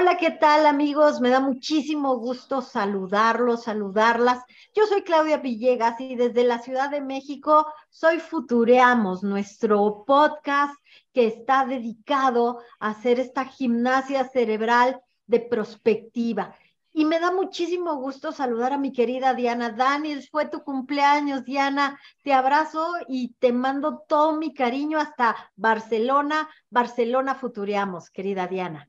Hola, ¿qué tal amigos? Me da muchísimo gusto saludarlos, saludarlas. Yo soy Claudia Villegas y desde la Ciudad de México soy Futureamos, nuestro podcast que está dedicado a hacer esta gimnasia cerebral de prospectiva. Y me da muchísimo gusto saludar a mi querida Diana Daniels. Fue tu cumpleaños, Diana. Te abrazo y te mando todo mi cariño hasta Barcelona. Barcelona Futureamos, querida Diana.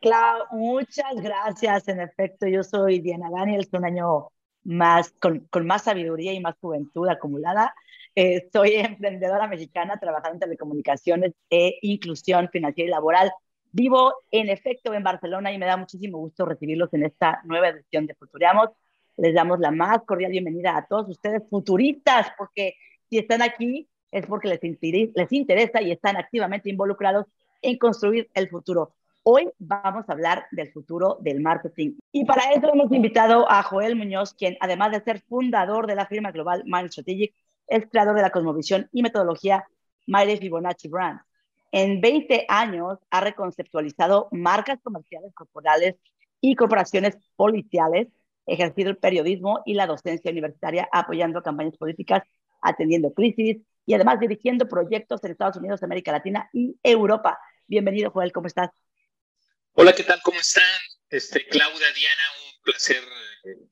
Clau, muchas gracias. En efecto, yo soy Diana Daniels, un año más, con, con más sabiduría y más juventud acumulada. Eh, soy emprendedora mexicana trabajando en telecomunicaciones e inclusión financiera y laboral. Vivo en efecto en Barcelona y me da muchísimo gusto recibirlos en esta nueva edición de Futuriamos. Les damos la más cordial bienvenida a todos ustedes futuristas, porque si están aquí es porque les, les interesa y están activamente involucrados en construir el futuro. Hoy vamos a hablar del futuro del marketing. Y para eso hemos invitado a Joel Muñoz, quien además de ser fundador de la firma global Mind Strategic, es creador de la cosmovisión y metodología Miley Fibonacci Brand. En 20 años ha reconceptualizado marcas comerciales corporales y corporaciones policiales, ejercido el periodismo y la docencia universitaria, apoyando campañas políticas, atendiendo crisis y además dirigiendo proyectos en Estados Unidos, América Latina y Europa. Bienvenido, Joel, ¿cómo estás? Hola, ¿qué tal? ¿Cómo están? Este, Claudia, Diana, un placer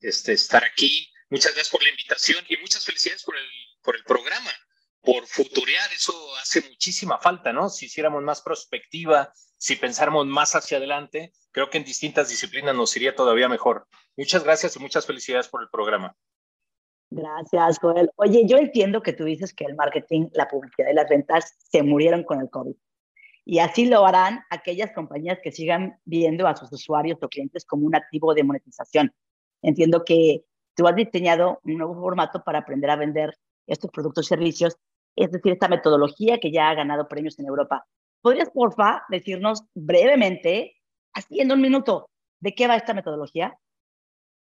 este, estar aquí. Muchas gracias por la invitación y muchas felicidades por el, por el programa, por futurear. Eso hace muchísima falta, ¿no? Si hiciéramos más prospectiva, si pensáramos más hacia adelante, creo que en distintas disciplinas nos iría todavía mejor. Muchas gracias y muchas felicidades por el programa. Gracias, Joel. Oye, yo entiendo que tú dices que el marketing, la publicidad y las ventas se murieron con el COVID. Y así lo harán aquellas compañías que sigan viendo a sus usuarios o clientes como un activo de monetización. Entiendo que tú has diseñado un nuevo formato para aprender a vender estos productos y servicios, es decir, esta metodología que ya ha ganado premios en Europa. ¿Podrías, porfa, decirnos brevemente, así en un minuto, de qué va esta metodología?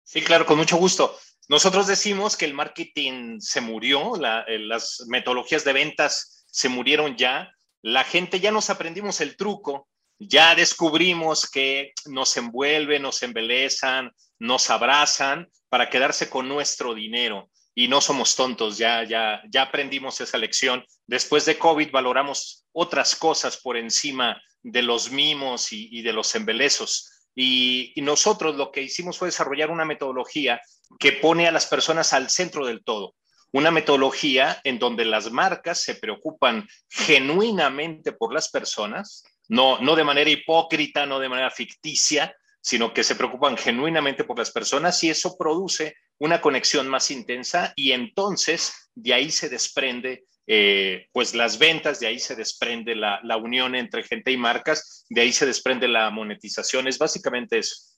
Sí, claro, con mucho gusto. Nosotros decimos que el marketing se murió, eh, las metodologías de ventas se murieron ya, la gente ya nos aprendimos el truco, ya descubrimos que nos envuelven, nos embelezan, nos abrazan para quedarse con nuestro dinero. Y no somos tontos, ya, ya, ya aprendimos esa lección. Después de COVID valoramos otras cosas por encima de los mimos y, de los embelezos. y, nosotros lo que hicimos fue desarrollar una metodología que pone a las personas al centro del todo una metodología en donde las marcas se preocupan genuinamente por las personas, no, no de manera hipócrita, no de manera ficticia, sino que se preocupan genuinamente por las personas y eso produce una conexión más intensa y entonces de ahí se desprende eh, pues las ventas, de ahí se desprende la, la unión entre gente y marcas, de ahí se desprende la monetización, es básicamente eso.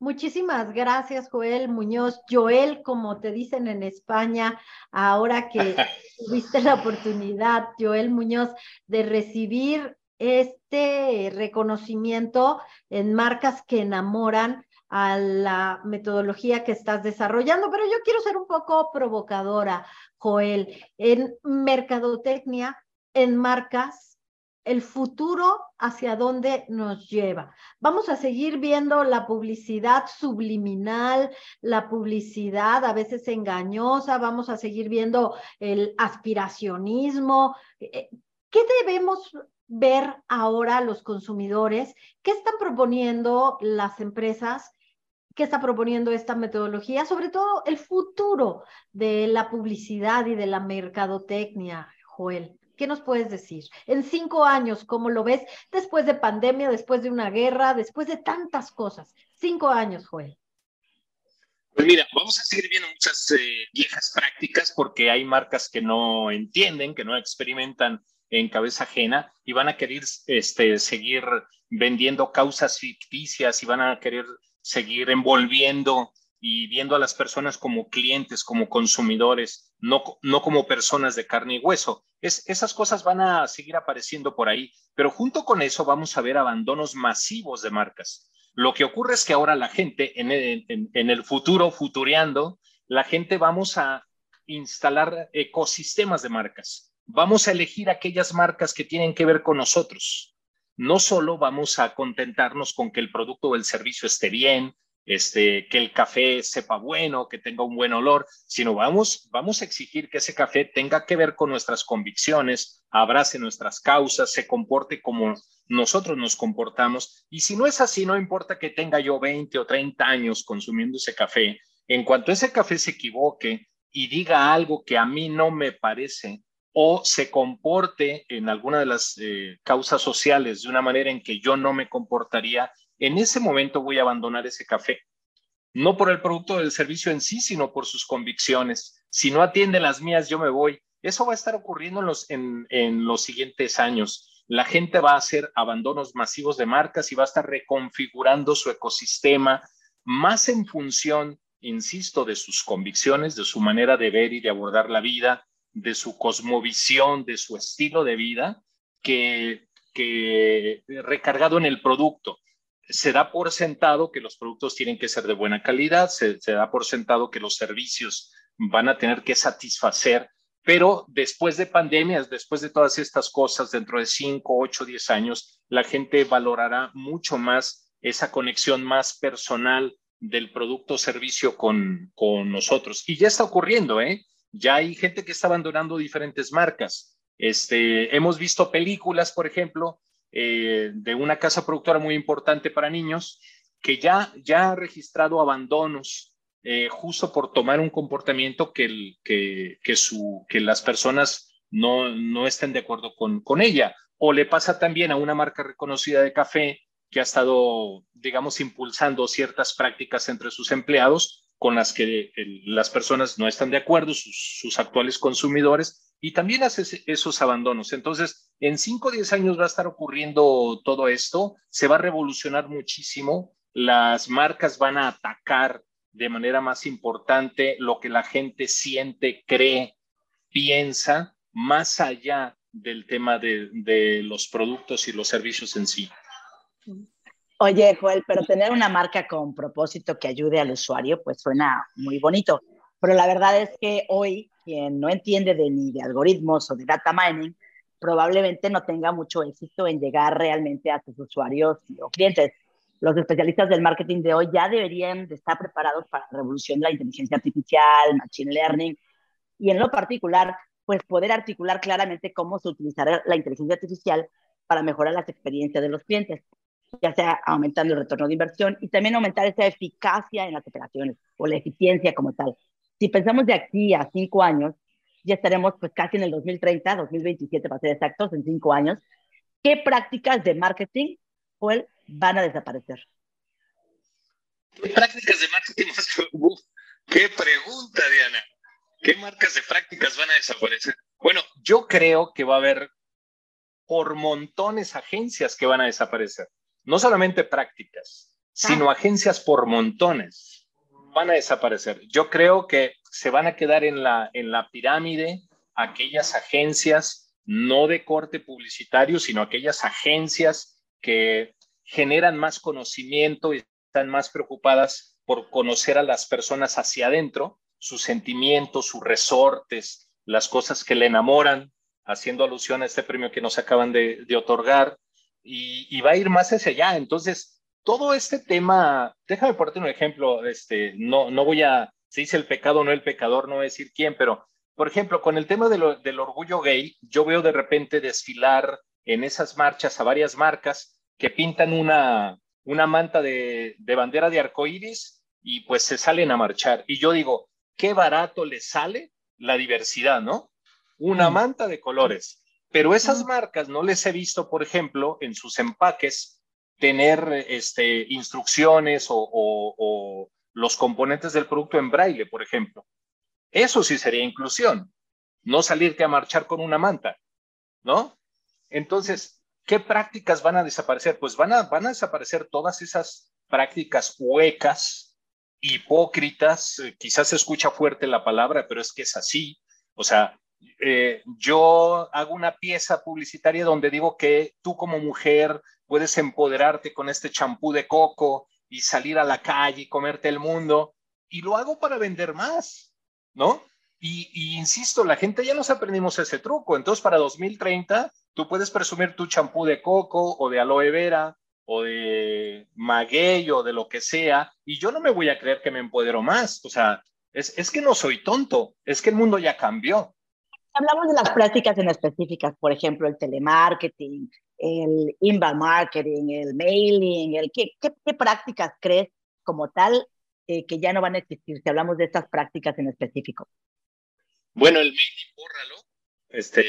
Muchísimas gracias, Joel Muñoz. Joel, como te dicen en España, ahora que tuviste la oportunidad, Joel Muñoz, de recibir este reconocimiento en marcas que enamoran a la metodología que estás desarrollando, pero yo quiero ser un poco provocadora, Joel. En mercadotecnia, en marcas, el futuro hacia dónde nos lleva. Vamos a seguir viendo la publicidad subliminal, la publicidad a veces engañosa, vamos a seguir viendo el aspiracionismo. Eh, ¿Qué debemos ver ahora los consumidores? ¿Qué están proponiendo las empresas? ¿Qué está proponiendo esta metodología? Sobre todo el futuro de la publicidad y de la mercadotecnia, Joel. ¿Qué nos puedes decir? En cinco años, ¿cómo lo ves? Después de pandemia, después de una guerra, después de tantas cosas. Cinco años, Joel. Pues mira, vamos a seguir viendo muchas eh, viejas prácticas porque hay marcas que no entienden, que no experimentan en cabeza ajena y van a querer este, seguir vendiendo causas ficticias y van a querer seguir envolviendo y viendo a las personas como clientes, como consumidores, no, no como personas de carne y hueso. Es, esas cosas van a seguir apareciendo por ahí, pero junto con eso vamos a ver abandonos masivos de marcas. Lo que ocurre es que ahora la gente, en el, en el futuro, futureando, la gente vamos a instalar ecosistemas de marcas. Vamos a elegir aquellas marcas que tienen que ver con nosotros. no solo vamos a contentarnos con que el producto o el servicio esté bien, este, que el café sepa bueno, que tenga un buen olor, sino vamos, vamos a exigir que ese café tenga que ver con nuestras convicciones, abrace nuestras causas, se comporte como nosotros nos comportamos. Y si no es así, no importa que tenga yo 20 o 30 años consumiendo ese café, en cuanto ese café se equivoque y diga algo que a mí no me parece, o se comporte en alguna de las eh, causas sociales de una manera en que yo no me comportaría, en ese momento voy a abandonar ese café. No por el producto del servicio en sí, sino por sus convicciones. Si no atiende las mías, yo me voy. Eso va a estar ocurriendo en los, en, en los siguientes años. La gente va a hacer abandonos masivos de marcas y va a estar reconfigurando su ecosistema más en función, insisto, de sus convicciones, de su manera de ver y de abordar la vida, de su cosmovisión, de su estilo de vida, que, que recargado en el producto se da por sentado que los productos tienen que ser de buena calidad, se, da por sentado que los servicios van a tener que satisfacer, pero después de pandemias, después de todas estas cosas, dentro de 5, 8, 10 años, la gente valorará mucho más esa conexión más personal del producto servicio con, con nosotros. Y ya está ocurriendo, ¿eh? Ya hay gente que está abandonando diferentes marcas. Este, hemos visto películas, por ejemplo, eh, de una casa productora muy importante para niños que ya, ya ha registrado abandonos eh, justo por tomar un comportamiento que, que, que, su, que las personas no, no estén de acuerdo con, con ella. O le pasa también a una marca reconocida de café que ha estado, digamos, impulsando ciertas prácticas entre sus empleados con las que las personas no están de acuerdo, sus, sus actuales consumidores, y también hace esos abandonos. Entonces, en 5 o 10 años va a estar ocurriendo todo esto, se va a revolucionar muchísimo, las marcas van a atacar de manera más importante lo que la gente siente, cree, piensa, más allá del tema de, de los productos y los servicios en sí. Oye, Joel, pero tener una marca con propósito que ayude al usuario, pues suena muy bonito. Pero la verdad es que hoy quien no entiende de, ni de algoritmos o de data mining, probablemente no tenga mucho éxito en llegar realmente a sus usuarios o clientes. Los especialistas del marketing de hoy ya deberían de estar preparados para la revolución de la inteligencia artificial, machine learning, y en lo particular, pues poder articular claramente cómo se utilizará la inteligencia artificial para mejorar las experiencias de los clientes, ya sea aumentando el retorno de inversión y también aumentar esa eficacia en las operaciones o la eficiencia como tal si pensamos de aquí a cinco años, ya estaremos pues casi en el 2030, 2027 para ser exactos, en cinco años. ¿Qué prácticas de marketing pues, van a desaparecer? ¿Qué prácticas de marketing? qué pregunta, Diana. ¿Qué marcas de prácticas van a desaparecer? Bueno, yo creo que va a haber por montones agencias que van a desaparecer. No solamente prácticas, sino ah. agencias por montones van a desaparecer. Yo creo que se van a quedar en la, en la pirámide aquellas agencias no de corte publicitario, sino aquellas agencias que generan más conocimiento y están más preocupadas por conocer a las personas hacia adentro, sus sentimientos, sus resortes, las cosas que le enamoran, haciendo alusión a este premio que nos acaban de, otorgar, y, y, va a ir más hacia allá. Entonces, todo este tema, déjame ponerte un ejemplo, este, no, no voy a, se dice el pecado, no el pecador, no voy a decir quién, pero por ejemplo, con el tema del orgullo gay, yo veo de repente desfilar en esas marchas a varias marcas que pintan una, una manta de, de bandera de arcoíris y pues se salen a marchar. Y yo digo, qué barato les sale la diversidad, ¿no? Una mm. manta de colores. Pero esas mm. marcas no les he visto, por ejemplo, en sus empaques tener este, instrucciones o, los componentes del producto en braille, por ejemplo. Eso sí sería inclusión, no salirte a marchar con una manta, ¿no? Entonces, ¿qué prácticas van a desaparecer? Pues van a, van a desaparecer todas esas prácticas huecas, hipócritas, quizás se escucha fuerte la palabra, pero es que es así. O sea, eh, yo hago una pieza publicitaria donde digo que tú como mujer puedes empoderarte con este champú de coco y salir a la calle y comerte el mundo. Y lo hago para vender más, ¿no? Y, insisto, la gente ya nos aprendimos ese truco. Entonces, para 2030, tú puedes presumir tu champú de coco o de aloe vera o de maguey o de lo que sea, y yo no me voy a creer que me empodero más. O sea, es, es que no soy tonto, es que el mundo ya cambió. Hablamos de las prácticas en específicas, por ejemplo, el telemarketing, el inbound marketing, el mailing, el, ¿qué, qué, prácticas crees como tal eh, que ya no van a existir si hablamos de estas prácticas en específico? Bueno, el mailing, bórralo. Este,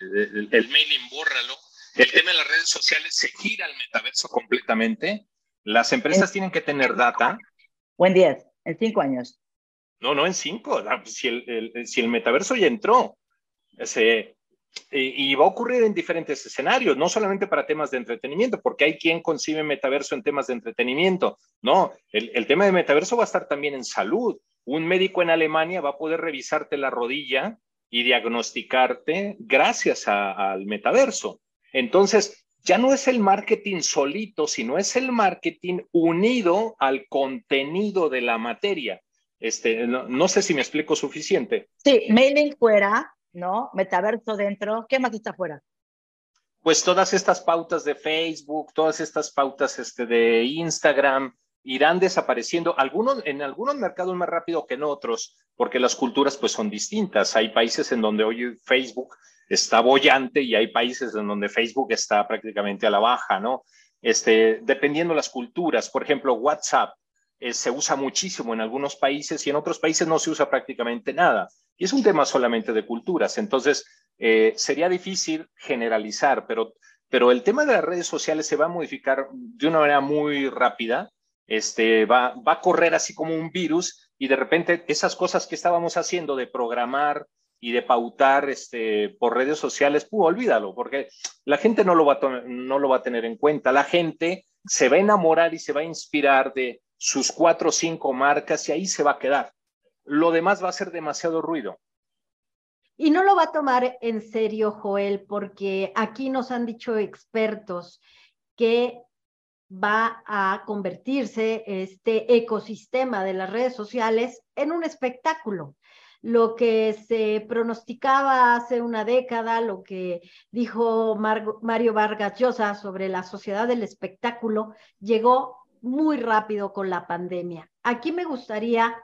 el, el mailing, bórralo el tema de las redes sociales se gira al metaverso completamente. Las empresas tienen que tener data. Buen día, en cinco años. No, no en cinco. Ah, si el, si el metaverso ya entró, ese, y, va a ocurrir en diferentes escenarios, no solamente para temas de entretenimiento, porque hay quien concibe metaverso en temas de entretenimiento. No, el, tema de metaverso va a estar también en salud. Un médico en Alemania va a poder revisarte la rodilla y diagnosticarte gracias al metaverso. Entonces, ya no es el marketing solito, sino es el marketing unido al contenido de la materia. Este, no, sé si me explico suficiente. Sí, mailing fuera, ¿no? Metaverso dentro. ¿Qué más está fuera? Pues todas estas pautas de Facebook, todas estas pautas este, de Instagram irán desapareciendo. Algunos, en algunos mercados más rápido que en otros, porque las culturas pues son distintas. Hay países en donde hoy Facebook está bollante y hay países en donde Facebook está prácticamente a la baja, ¿no? Este, dependiendo las culturas, por ejemplo, WhatsApp eh, se usa muchísimo en algunos países y en otros países no se usa prácticamente nada. Y es un tema solamente de culturas. Entonces, eh, sería difícil generalizar, pero, pero el tema de las redes sociales se va a modificar de una manera muy rápida. Este, va, va a correr así como un virus y de repente esas cosas que estábamos haciendo de programar, y de pautar este, por redes sociales, pues olvídalo, porque la gente no lo, va no lo va a tener en cuenta. La gente se va a enamorar y se va a inspirar de sus cuatro o cinco marcas y ahí se va a quedar. Lo demás va a ser demasiado ruido. Y no lo va a tomar en serio, Joel, porque aquí nos han dicho expertos que va a convertirse este ecosistema de las redes sociales en un espectáculo lo que se pronosticaba hace una década, lo que dijo Mario Vargas Llosa sobre la sociedad del espectáculo, llegó muy rápido con la pandemia. Aquí me gustaría,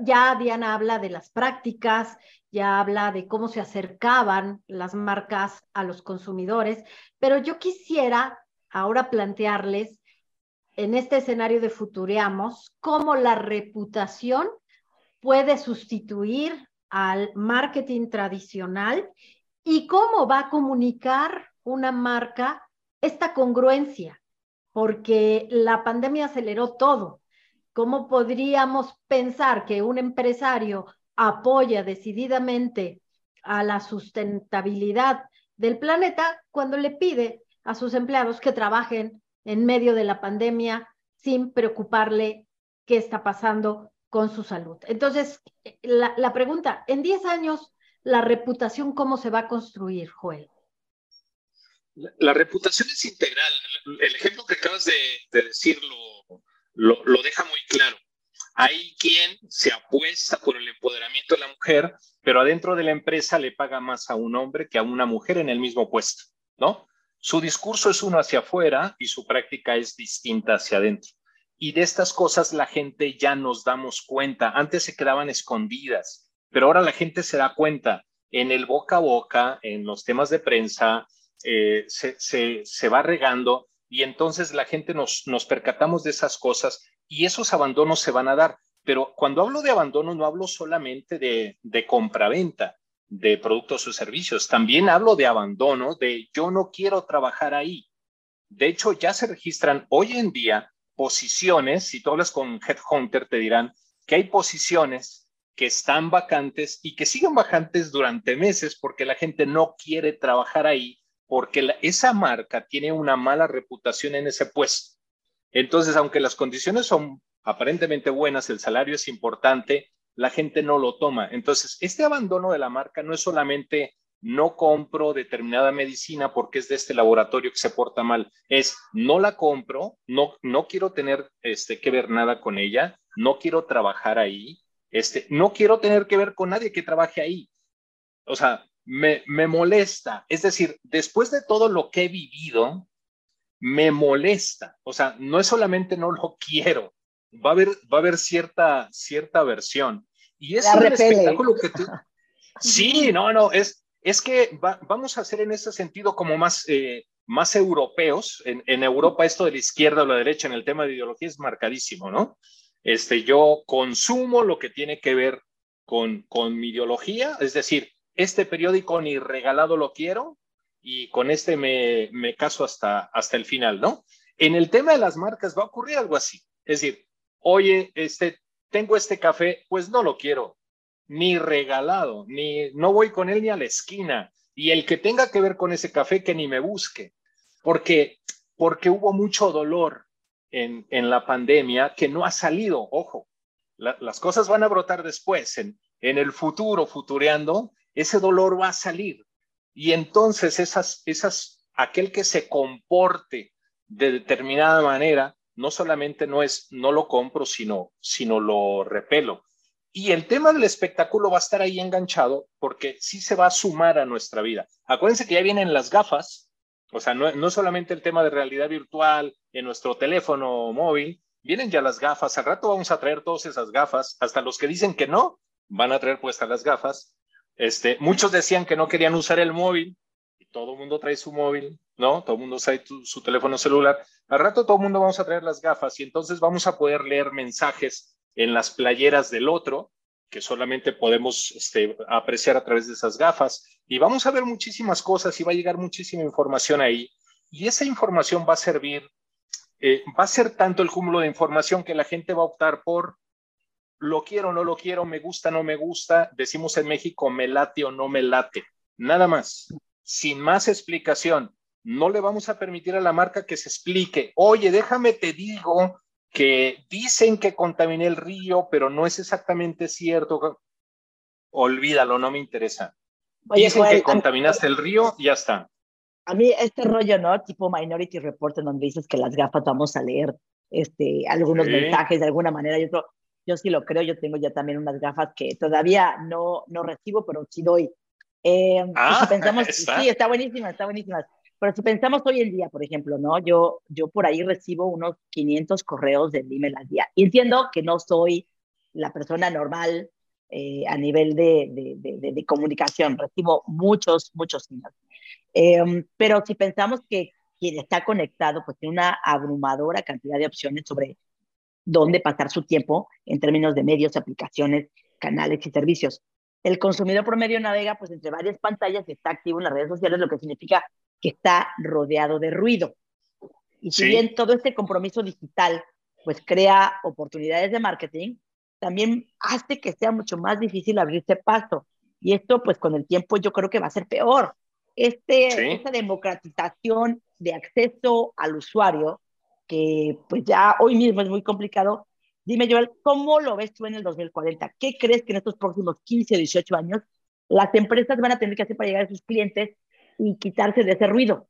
ya Diana habla de las prácticas, ya habla de cómo se acercaban las marcas a los consumidores, pero yo quisiera ahora plantearles en este escenario de Futureamos cómo la reputación puede sustituir al marketing tradicional y cómo va a comunicar una marca esta congruencia, porque la pandemia aceleró todo. ¿Cómo podríamos pensar que un empresario apoya decididamente a la sustentabilidad del planeta cuando le pide a sus empleados que trabajen en medio de la pandemia sin preocuparle qué está pasando con su salud. Entonces, la, pregunta, en 10 años, ¿la reputación cómo se va a construir, Joel? La, reputación es integral. El ejemplo que acabas de, decir lo, lo, deja muy claro. Hay quien se apuesta por el empoderamiento de la mujer, pero adentro de la empresa le paga más a un hombre que a una mujer en el mismo puesto, ¿no? Su discurso es uno hacia afuera y su práctica es distinta hacia adentro. Y de estas cosas la gente ya nos damos cuenta. Antes se quedaban escondidas, pero ahora la gente se da cuenta. En el boca a boca, en los temas de prensa, eh, se, se, va regando y entonces la gente nos, nos percatamos de esas cosas y esos abandonos se van a dar. Pero cuando hablo de abandono no hablo solamente de, de compraventa de productos o servicios, también hablo de abandono, de yo no quiero trabajar ahí. De hecho, ya se registran hoy en día posiciones, si tú hablas con Headhunter, te dirán que hay posiciones que están vacantes y que siguen vacantes durante meses porque la gente no quiere trabajar ahí porque esa marca tiene una mala reputación en ese puesto. Entonces, aunque las condiciones son aparentemente buenas, el salario es importante, la gente no lo toma. Entonces, este abandono de la marca no es solamente no compro determinada medicina porque es de este laboratorio que se porta mal. Es no la compro, no, no quiero tener este, que ver nada con ella, no quiero trabajar ahí, este, no quiero tener que ver con nadie que trabaje ahí. O sea, me, me molesta. Es decir, después de todo lo que he vivido, me molesta. O sea, no es solamente no lo quiero, va a haber, va a haber cierta, cierta versión. Y es un espectáculo que tú... Sí, no, no, es, es que vamos a hacer en ese sentido como más, eh, más europeos. En, en, Europa esto de la izquierda o la derecha en el tema de ideología es marcadísimo, ¿no? Este, yo consumo lo que tiene que ver con, con mi ideología, es decir, este periódico ni regalado lo quiero y con este me, me caso hasta, hasta el final, ¿no? En el tema de las marcas va a ocurrir algo así. Es decir, oye, este, tengo este café, pues no lo quiero, ni regalado, ni no voy con él ni a la esquina. Y el que tenga que ver con ese café, que ni me busque, porque, porque hubo mucho dolor en, en la pandemia que no ha salido, ojo, las cosas van a brotar después, en, en el futuro, futureando, ese dolor va a salir. Y entonces esas, esas, aquel que se comporte de determinada manera, no solamente no es, no lo compro, sino, sino lo repelo. Y el tema del espectáculo va a estar ahí enganchado porque sí se va a sumar a nuestra vida. Acuérdense que ya vienen las gafas, o sea, no, no solamente el tema de realidad virtual en nuestro teléfono móvil, vienen ya las gafas. Al rato vamos a traer todas esas gafas, hasta los que dicen que no, van a traer puestas las gafas. Este, muchos decían que no querían usar el móvil, y todo el mundo trae su móvil, ¿no? Todo el mundo trae su teléfono celular. Al rato todo el mundo vamos a traer las gafas y entonces vamos a poder leer mensajes en las playeras del otro, que solamente podemos este, apreciar a través de esas gafas. Y vamos a ver muchísimas cosas y va a llegar muchísima información ahí. Y esa información va a servir, eh, va a ser tanto el cúmulo de información que la gente va a optar por lo quiero, no lo quiero, me gusta, no me gusta, decimos en México, me late o no me late, nada más, sin más explicación. No le vamos a permitir a la marca que se explique, oye, déjame te digo que dicen que contaminé el río, pero no es exactamente cierto. Olvídalo, no me interesa. dicen que contaminaste el río, ya está. A mí este rollo, ¿no? Tipo Minority Report, en donde dices que las gafas vamos a leer este, algunos mensajes de alguna manera y otro yo sí lo creo, yo tengo ya también unas gafas que todavía no, no recibo, pero sí doy. Eh, ah, pensamos, sí, está buenísima, está buenísima. Pero si pensamos hoy en día, por ejemplo, ¿no? Yo, yo por ahí recibo unos 500 correos de email al día. Y entiendo que no soy la persona normal eh, a nivel de, de, de, comunicación. Recibo muchos, muchos emails. Eh, pero si pensamos que quien está conectado, pues tiene una abrumadora cantidad de opciones sobre dónde pasar su tiempo en términos de medios, aplicaciones, canales y servicios. El consumidor promedio navega pues entre varias pantallas y está activo en las redes sociales, lo que significa que está rodeado de ruido. Y si bien todo este compromiso digital pues crea oportunidades de marketing, también hace que sea mucho más difícil abrirse paso. Y esto pues con el tiempo yo creo que va a ser peor. Este, Esta democratización de acceso al usuario que pues ya hoy mismo es muy complicado. Dime, Joel, ¿cómo lo ves tú en el 2040? ¿Qué crees que en estos próximos 15 o 18 años las empresas van a tener que hacer para llegar a sus clientes y quitarse de ese ruido?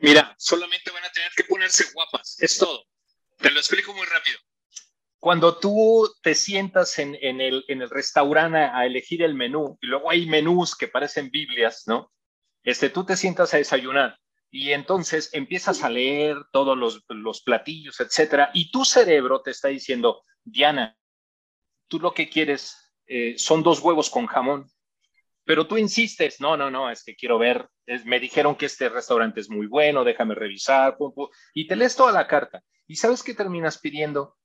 Mira, solamente van a tener que ponerse guapas, es todo. Te lo explico muy rápido. Cuando tú te sientas en, en, el, en el restaurante a elegir el menú, y luego hay menús que parecen Biblias, ¿no? Este, tú te sientas a desayunar y entonces empiezas a leer todos los, los, platillos, etcétera, y tu cerebro te está diciendo, Diana, tú lo que quieres eh, son dos huevos con jamón, pero tú insistes, no, no, no, es que quiero ver, me dijeron que este restaurante es muy bueno, déjame revisar, y te lees toda la carta. ¿Y sabes qué terminas pidiendo?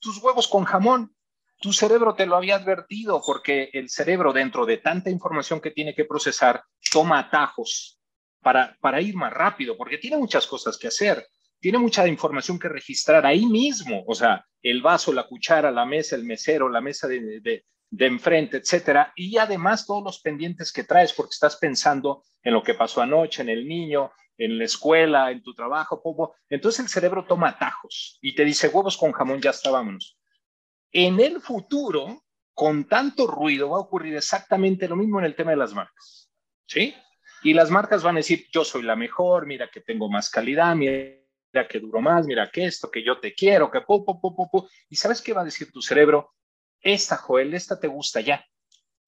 Tus huevos con jamón. Tu cerebro te lo había advertido porque el cerebro, dentro de tanta información que tiene que procesar, toma atajos para, ir más rápido, porque tiene muchas cosas que hacer, tiene mucha información que registrar ahí mismo, o sea, el vaso, la cuchara, la mesa, el mesero, la mesa de, enfrente, etcétera, y además todos los pendientes que traes, porque estás pensando en lo que pasó anoche, en el niño, en la escuela, en tu trabajo, poco. Entonces el cerebro toma atajos y te dice huevos con jamón, ya estábamos. En el futuro, con tanto ruido, va a ocurrir exactamente lo mismo en el tema de las marcas. ¿Sí? Y las marcas van a decir, yo soy la mejor, mira que tengo más calidad, mira que duro más, mira que esto, que yo te quiero, que pu, pu, pu, pu, ¿Y sabes qué va a decir tu cerebro? Esta, Joel, esta te gusta ya.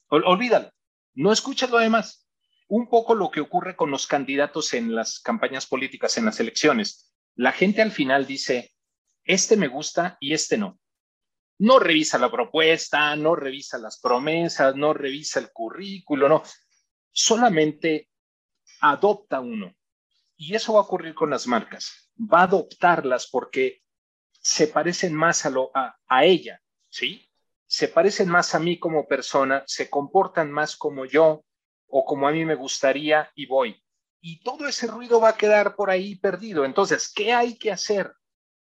olvídalo. no escuches lo demás. Un poco lo que ocurre con los candidatos en las campañas políticas, en las elecciones. La gente al final dice, este me gusta y este no. No revisa la propuesta, no revisa las promesas, no revisa el currículo, no. Solamente adopta uno. Y eso va a ocurrir con las marcas. Va a adoptarlas porque se parecen más a, lo, a, a ella, ¿sí? Se parecen más a mí como persona, se comportan más como yo o como a mí me gustaría y voy. Y todo ese ruido va a quedar por ahí perdido. Entonces, ¿qué hay que hacer?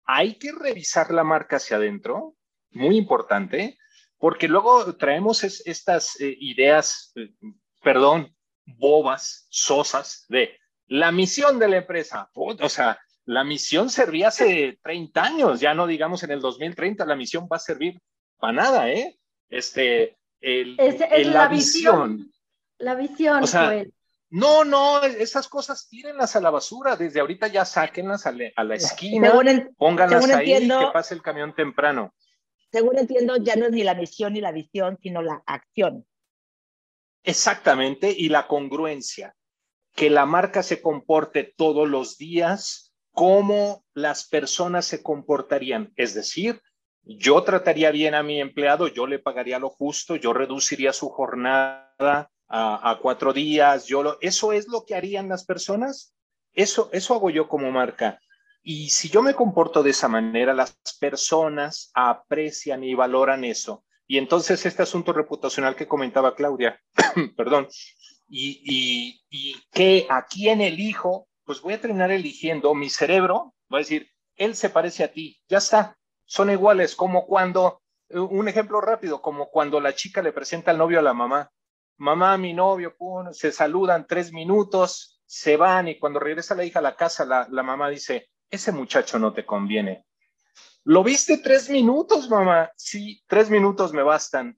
Hay que revisar la marca hacia adentro, muy importante, porque luego traemos estas eh, ideas, eh, perdón, bobas, sosas, de la misión de la empresa. O sea, la misión servía hace 30 años, ya no digamos en el 2030, la misión va a servir para nada, ¿eh? Este, el, es, la, visión. La visión, o sea, No, no, esas cosas tírenlas a la basura, desde ahorita ya sáquenlas a, a la esquina, pónganlas ahí, que pase el camión temprano. Según entiendo, ya no es ni la misión ni la visión, sino la acción. Exactamente, y la congruencia, que la marca se comporte todos los días como las personas se comportarían. Es decir, yo trataría bien a mi empleado, yo le pagaría lo justo, yo reduciría su jornada a, cuatro días, yo eso es lo que harían las personas. Eso, eso hago yo como marca. Y si yo me comporto de esa manera, las personas aprecian y valoran eso. Y entonces este asunto reputacional que comentaba Claudia, perdón, y, y, y que a quién elijo, pues voy a terminar eligiendo mi cerebro, va a decir, él se parece a ti, ya está, son iguales, como cuando, eh, un ejemplo rápido, como cuando la chica le presenta al novio a la mamá, mamá, mi novio, se saludan tres minutos, se van y cuando regresa la hija a la casa, la, la mamá dice, ese muchacho no te conviene, ¿Lo viste tres minutos, mamá? Sí, tres minutos me bastan.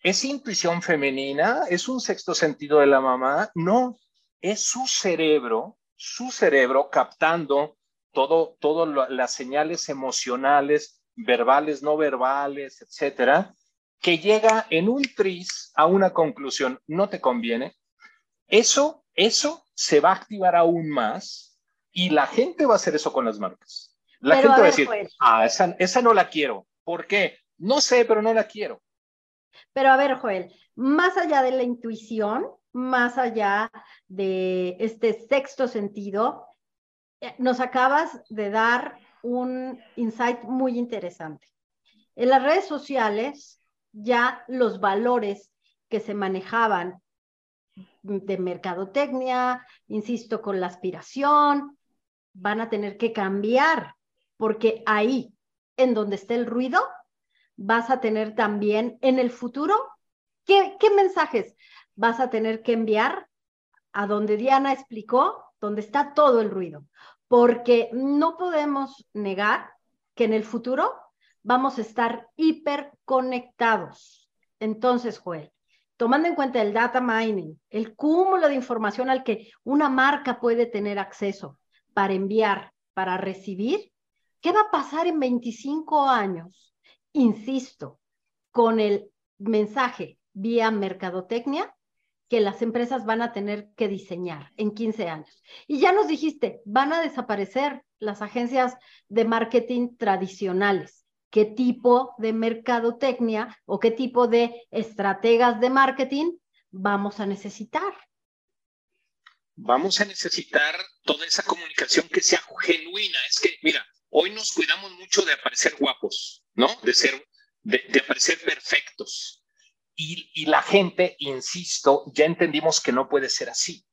¿Es intuición femenina? ¿Es un sexto sentido de la mamá? No, es su cerebro, su cerebro captando todo, todas las señales emocionales, verbales, no verbales, etcétera, que llega en un tris a una conclusión, no te conviene. Eso, eso se va a activar aún más y la gente va a hacer eso con las marcas. La gente va a decir, ah, esa, esa no la quiero. ¿Por qué? No sé, pero no la quiero. Pero a ver, Joel, más allá de la intuición, más allá de este sexto sentido, eh, nos acabas de dar un insight muy interesante. En las redes sociales, ya los valores que se manejaban de mercadotecnia, insisto, con la aspiración, van a tener que cambiar porque ahí, en donde esté el ruido, vas a tener también en el futuro, ¿qué, mensajes vas a tener que enviar a donde Diana explicó, donde está todo el ruido? Porque no podemos negar que en el futuro vamos a estar hiperconectados. Entonces, Joel, tomando en cuenta el data mining, el cúmulo de información al que una marca puede tener acceso para enviar, para recibir, ¿Qué va a pasar en 25 años? Insisto, con el mensaje vía mercadotecnia que las empresas van a tener que diseñar en 15 años. Y ya nos dijiste, van a desaparecer las agencias de marketing tradicionales. ¿Qué tipo de mercadotecnia o qué tipo de estrategas de marketing vamos a necesitar? Vamos a necesitar toda esa comunicación que sea genuina. Es que, mira, Hoy nos cuidamos mucho de aparecer guapos, ¿no? De ser, de, aparecer perfectos. Y, y, la gente, insisto, ya entendimos que no puede ser así.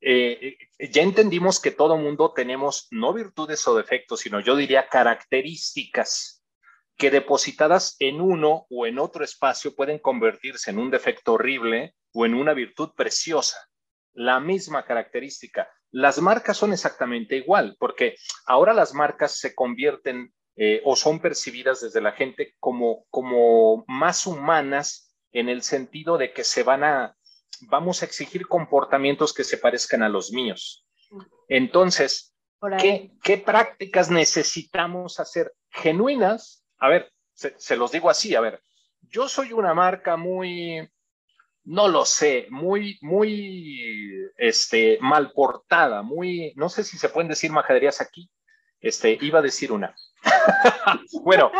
Eh, eh, ya entendimos que todo mundo tenemos no virtudes o defectos, sino yo diría características que depositadas en uno o en otro espacio pueden convertirse en un defecto horrible o en una virtud preciosa. La misma característica. Las marcas son exactamente igual, porque ahora las marcas se convierten eh, o son percibidas desde la gente como, como más humanas en el sentido de que se van a, vamos a exigir comportamientos que se parezcan a los míos. Entonces, ¿qué, ¿qué, prácticas necesitamos hacer genuinas? A ver, se, se los digo así, a ver, yo soy una marca muy, no lo sé, muy, muy, este, mal portada, muy, no sé si se pueden decir majaderías aquí, este, iba a decir una. bueno,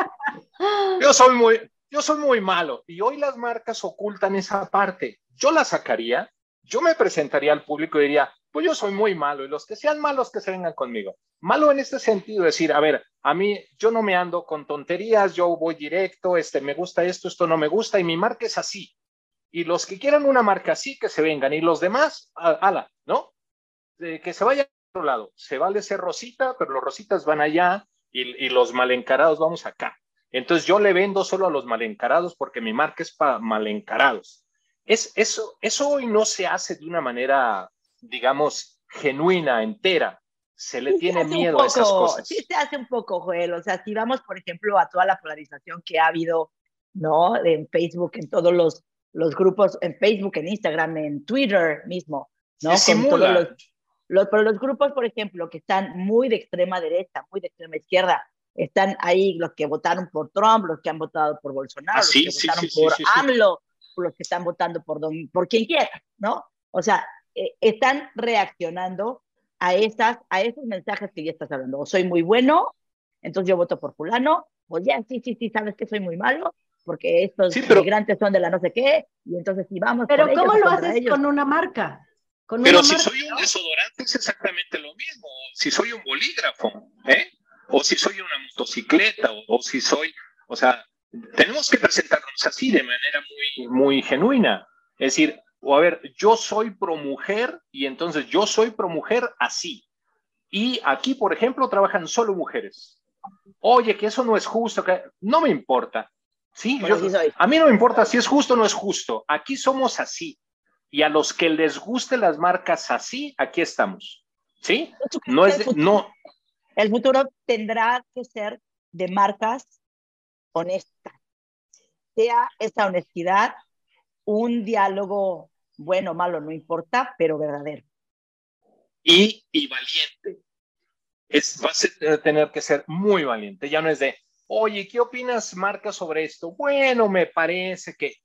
yo soy muy, yo soy muy malo y hoy las marcas ocultan esa parte. Yo la sacaría, yo me presentaría al público y diría, pues yo soy muy malo y los que sean malos que se vengan conmigo. Malo en este sentido, decir, a ver, a mí yo no me ando con tonterías, yo voy directo, este me gusta esto, esto no me gusta y mi marca es así. Y los que quieran una marca así, que se vengan y los demás, ala, ¿no? que se vayan a otro lado. Se vale ser rosita, pero los rositas van allá y, y los mal encarados vamos acá. Entonces yo le vendo solo a los mal encarados porque mi marca es para mal encarados. Es, eso, eso hoy no se hace de una manera digamos, genuina, entera. Se le tiene miedo a esas cosas. Sí se hace un poco, Joel. O sea, si vamos, por ejemplo, a toda la polarización que ha habido, ¿no? En Facebook, en todos los, los grupos, en Facebook, en Instagram, en Twitter mismo, ¿no? Se Con los, los, pero los grupos, por ejemplo, que están muy de extrema derecha, muy de extrema izquierda, están ahí los que votaron por Trump, los que han votado por Bolsonaro, ah, los que votaron por AMLO, los que están votando por, por quien quiera, ¿no? O sea, eh, están reaccionando a, esas, a esos mensajes que ya estás hablando. O soy muy bueno, entonces yo voto por fulano, o ya, sí, sí, sí, sabes que soy muy malo, porque estos inmigrantes son de la no sé qué, y entonces sí vamos. Pero ¿cómo lo haces con una marca? pero si soy un desodorante es exactamente lo mismo. Si soy un bolígrafo, ¿eh? O si soy una motocicleta, o, o si soy, o sea, tenemos que presentarnos así de manera muy, muy genuina. Es decir, o a ver, yo soy pro mujer y entonces yo soy pro mujer así. Y aquí, por ejemplo, trabajan solo mujeres. Oye, que eso no es justo, que no me importa. Sí, a mí no me importa si es justo o no es justo. Aquí somos así. Y a los que les guste las marcas así, aquí estamos. ¿Sí? No es no. El futuro tendrá que ser de marcas honestas. Sea esa honestidad un diálogo bueno, malo, no importa, pero verdadero. Y, y valiente. Es, vas a tener que ser muy valiente. Ya no es de, oye, ¿qué opinas, Marca, sobre esto? Bueno, me parece que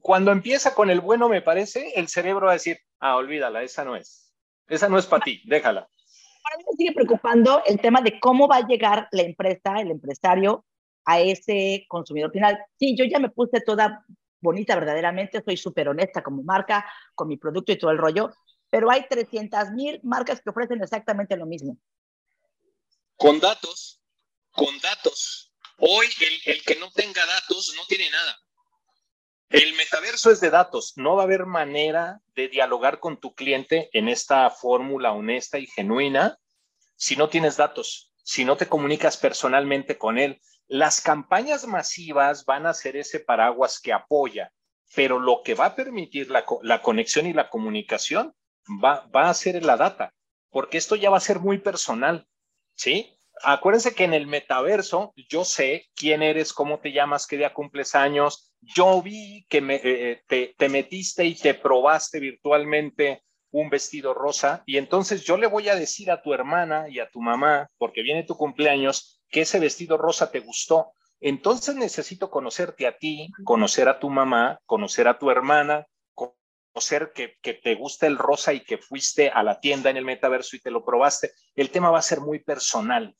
cuando empieza con el bueno, me parece, el cerebro va a decir, ah, olvídala, esa no es. Esa no es para ti, déjala. A mí me sigue preocupando el tema de cómo va a llegar la empresa, el empresario, a ese consumidor final. Sí, yo ya me puse toda bonita verdaderamente, soy súper honesta como marca, con mi producto y todo el rollo, pero hay 300 mil marcas que ofrecen exactamente lo mismo. Con datos, con datos. Hoy el, que no tenga datos no tiene nada. El metaverso es de datos. No va a haber manera de dialogar con tu cliente en esta fórmula honesta y genuina si no tienes datos, si no te comunicas personalmente con él, las campañas masivas van a ser ese paraguas que apoya, pero lo que va a permitir la, conexión y la comunicación va, va a ser la data, porque esto ya va a ser muy personal, ¿sí? Acuérdense que en el metaverso yo sé quién eres, cómo te llamas, qué día cumples años. Yo vi que eh, te, te metiste y te probaste virtualmente un vestido rosa y entonces yo le voy a decir a tu hermana y a tu mamá, porque viene tu cumpleaños, que ese vestido rosa te gustó. Entonces necesito conocerte a ti, conocer a tu mamá, conocer a tu hermana, conocer que, que, te gusta el rosa y que fuiste a la tienda en el metaverso y te lo probaste. El tema va a ser muy personal,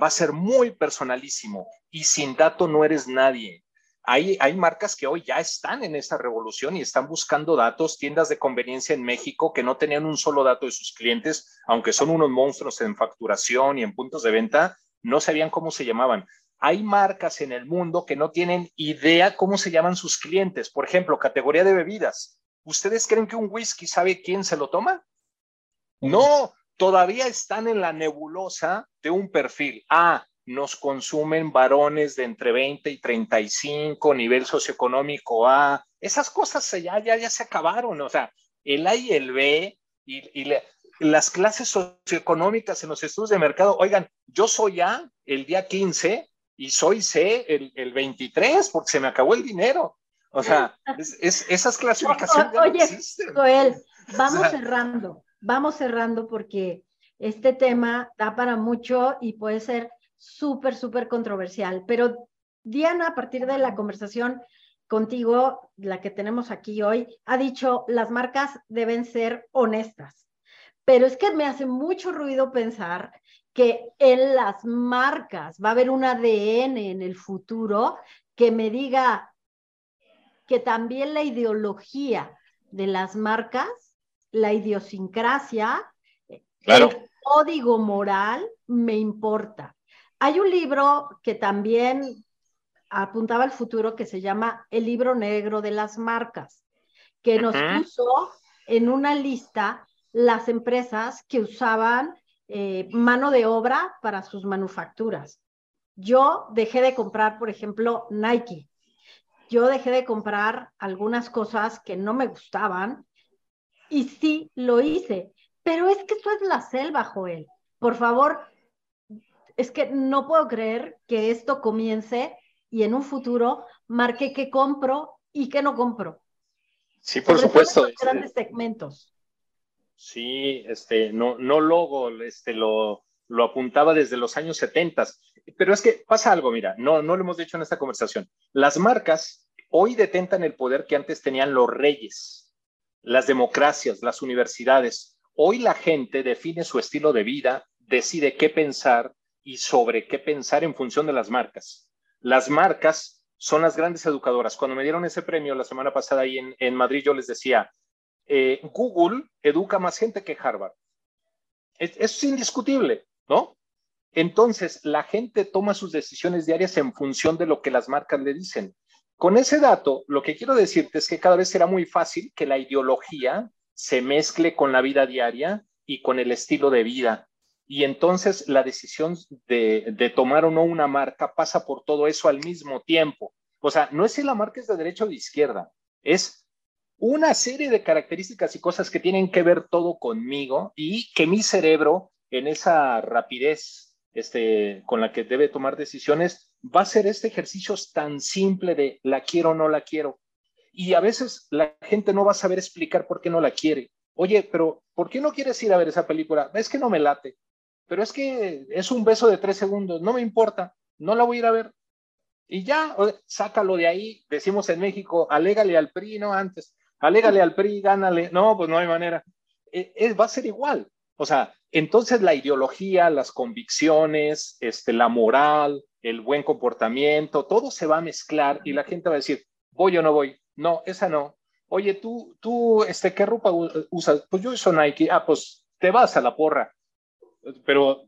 va a ser muy personalísimo y sin dato no eres nadie. Hay, hay marcas que hoy ya están en esta revolución y están buscando datos, tiendas de conveniencia en México que no tenían un solo dato de sus clientes, aunque son unos monstruos en facturación y en puntos de venta, no sabían cómo se llamaban. Hay marcas en el mundo que no tienen idea cómo se llaman sus clientes. Por ejemplo, categoría de bebidas. ¿Ustedes creen que un whisky sabe quién se lo toma? No, todavía están en la nebulosa de un perfil. Ah, nos consumen varones de entre 20 y 35, nivel socioeconómico A. Esas cosas ya, ya, ya se acabaron. O sea, el A y el B y, y le, las clases socioeconómicas en los estudios de mercado. Oigan, yo soy A el día 15 y soy C el, el 23 porque se me acabó el dinero. O sea, es, esas clasificaciones. oye, Joel, vamos cerrando, vamos cerrando porque este tema da para mucho y puede ser súper, súper controversial. Pero Diana, a partir de la conversación, contigo, la que tenemos aquí hoy, ha dicho, las marcas deben ser honestas. Pero es que me hace mucho ruido pensar que en las marcas va a haber un ADN en el futuro que me diga que también la ideología de las marcas, la idiosincrasia, el código moral me importa. Hay un libro que también apuntaba al futuro que se llama El libro negro de las marcas, que nos puso en una lista las empresas que usaban eh, mano de obra para sus manufacturas. Yo dejé de comprar, por ejemplo, Nike. Yo dejé de comprar algunas cosas que no me gustaban y sí lo hice. Pero es que esto es la selva, Joel. Por favor, es que no puedo creer que esto comience y en un futuro marque qué compro y qué no compro. Sí, por supuesto. Este, grandes segmentos. Sí, este, no, no logo, este, lo, lo apuntaba desde los años 70. Pero es que pasa algo, mira, no, no lo hemos dicho en esta conversación. Las marcas hoy detentan el poder que antes tenían los reyes, las democracias, las universidades. Hoy la gente define su estilo de vida, decide qué pensar y sobre qué pensar en función de las marcas. Las marcas son las grandes educadoras. Cuando me dieron ese premio la semana pasada ahí en, Madrid, yo les decía, eh, Google educa más gente que Harvard. Eso es indiscutible, ¿no? Entonces, la gente toma sus decisiones diarias en función de lo que las marcas le dicen. Con ese dato, lo que quiero decirte es que cada vez será muy fácil que la ideología se mezcle con la vida diaria y con el estilo de vida. Y entonces la decisión de, tomar o no una marca pasa por todo eso al mismo tiempo. O sea, no es si la marca es de derecha o de izquierda, es una serie de características y cosas que tienen que ver todo conmigo y que mi cerebro, en esa rapidez este, con la que debe tomar decisiones, va a ser este ejercicio tan simple de la quiero o no la quiero. Y a veces la gente no va a saber explicar por qué no la quiere. Oye, pero ¿por qué no quieres ir a ver esa película? Es que no me late pero es que es un beso de tres segundos, no me importa, no la voy a ir a ver. Y ya, sácalo de ahí, decimos en México, alégale al PRI, no antes, alégale al PRI, gánale, no, pues no hay manera. E, va a ser igual. O sea, entonces la ideología, las convicciones, este, la moral, el buen comportamiento, todo se va a mezclar y la gente va a decir, voy o no voy. No, esa no. Oye, tú, tú, este, ¿qué ropa usas? Pues yo uso Nike. Ah, pues te vas a la porra pero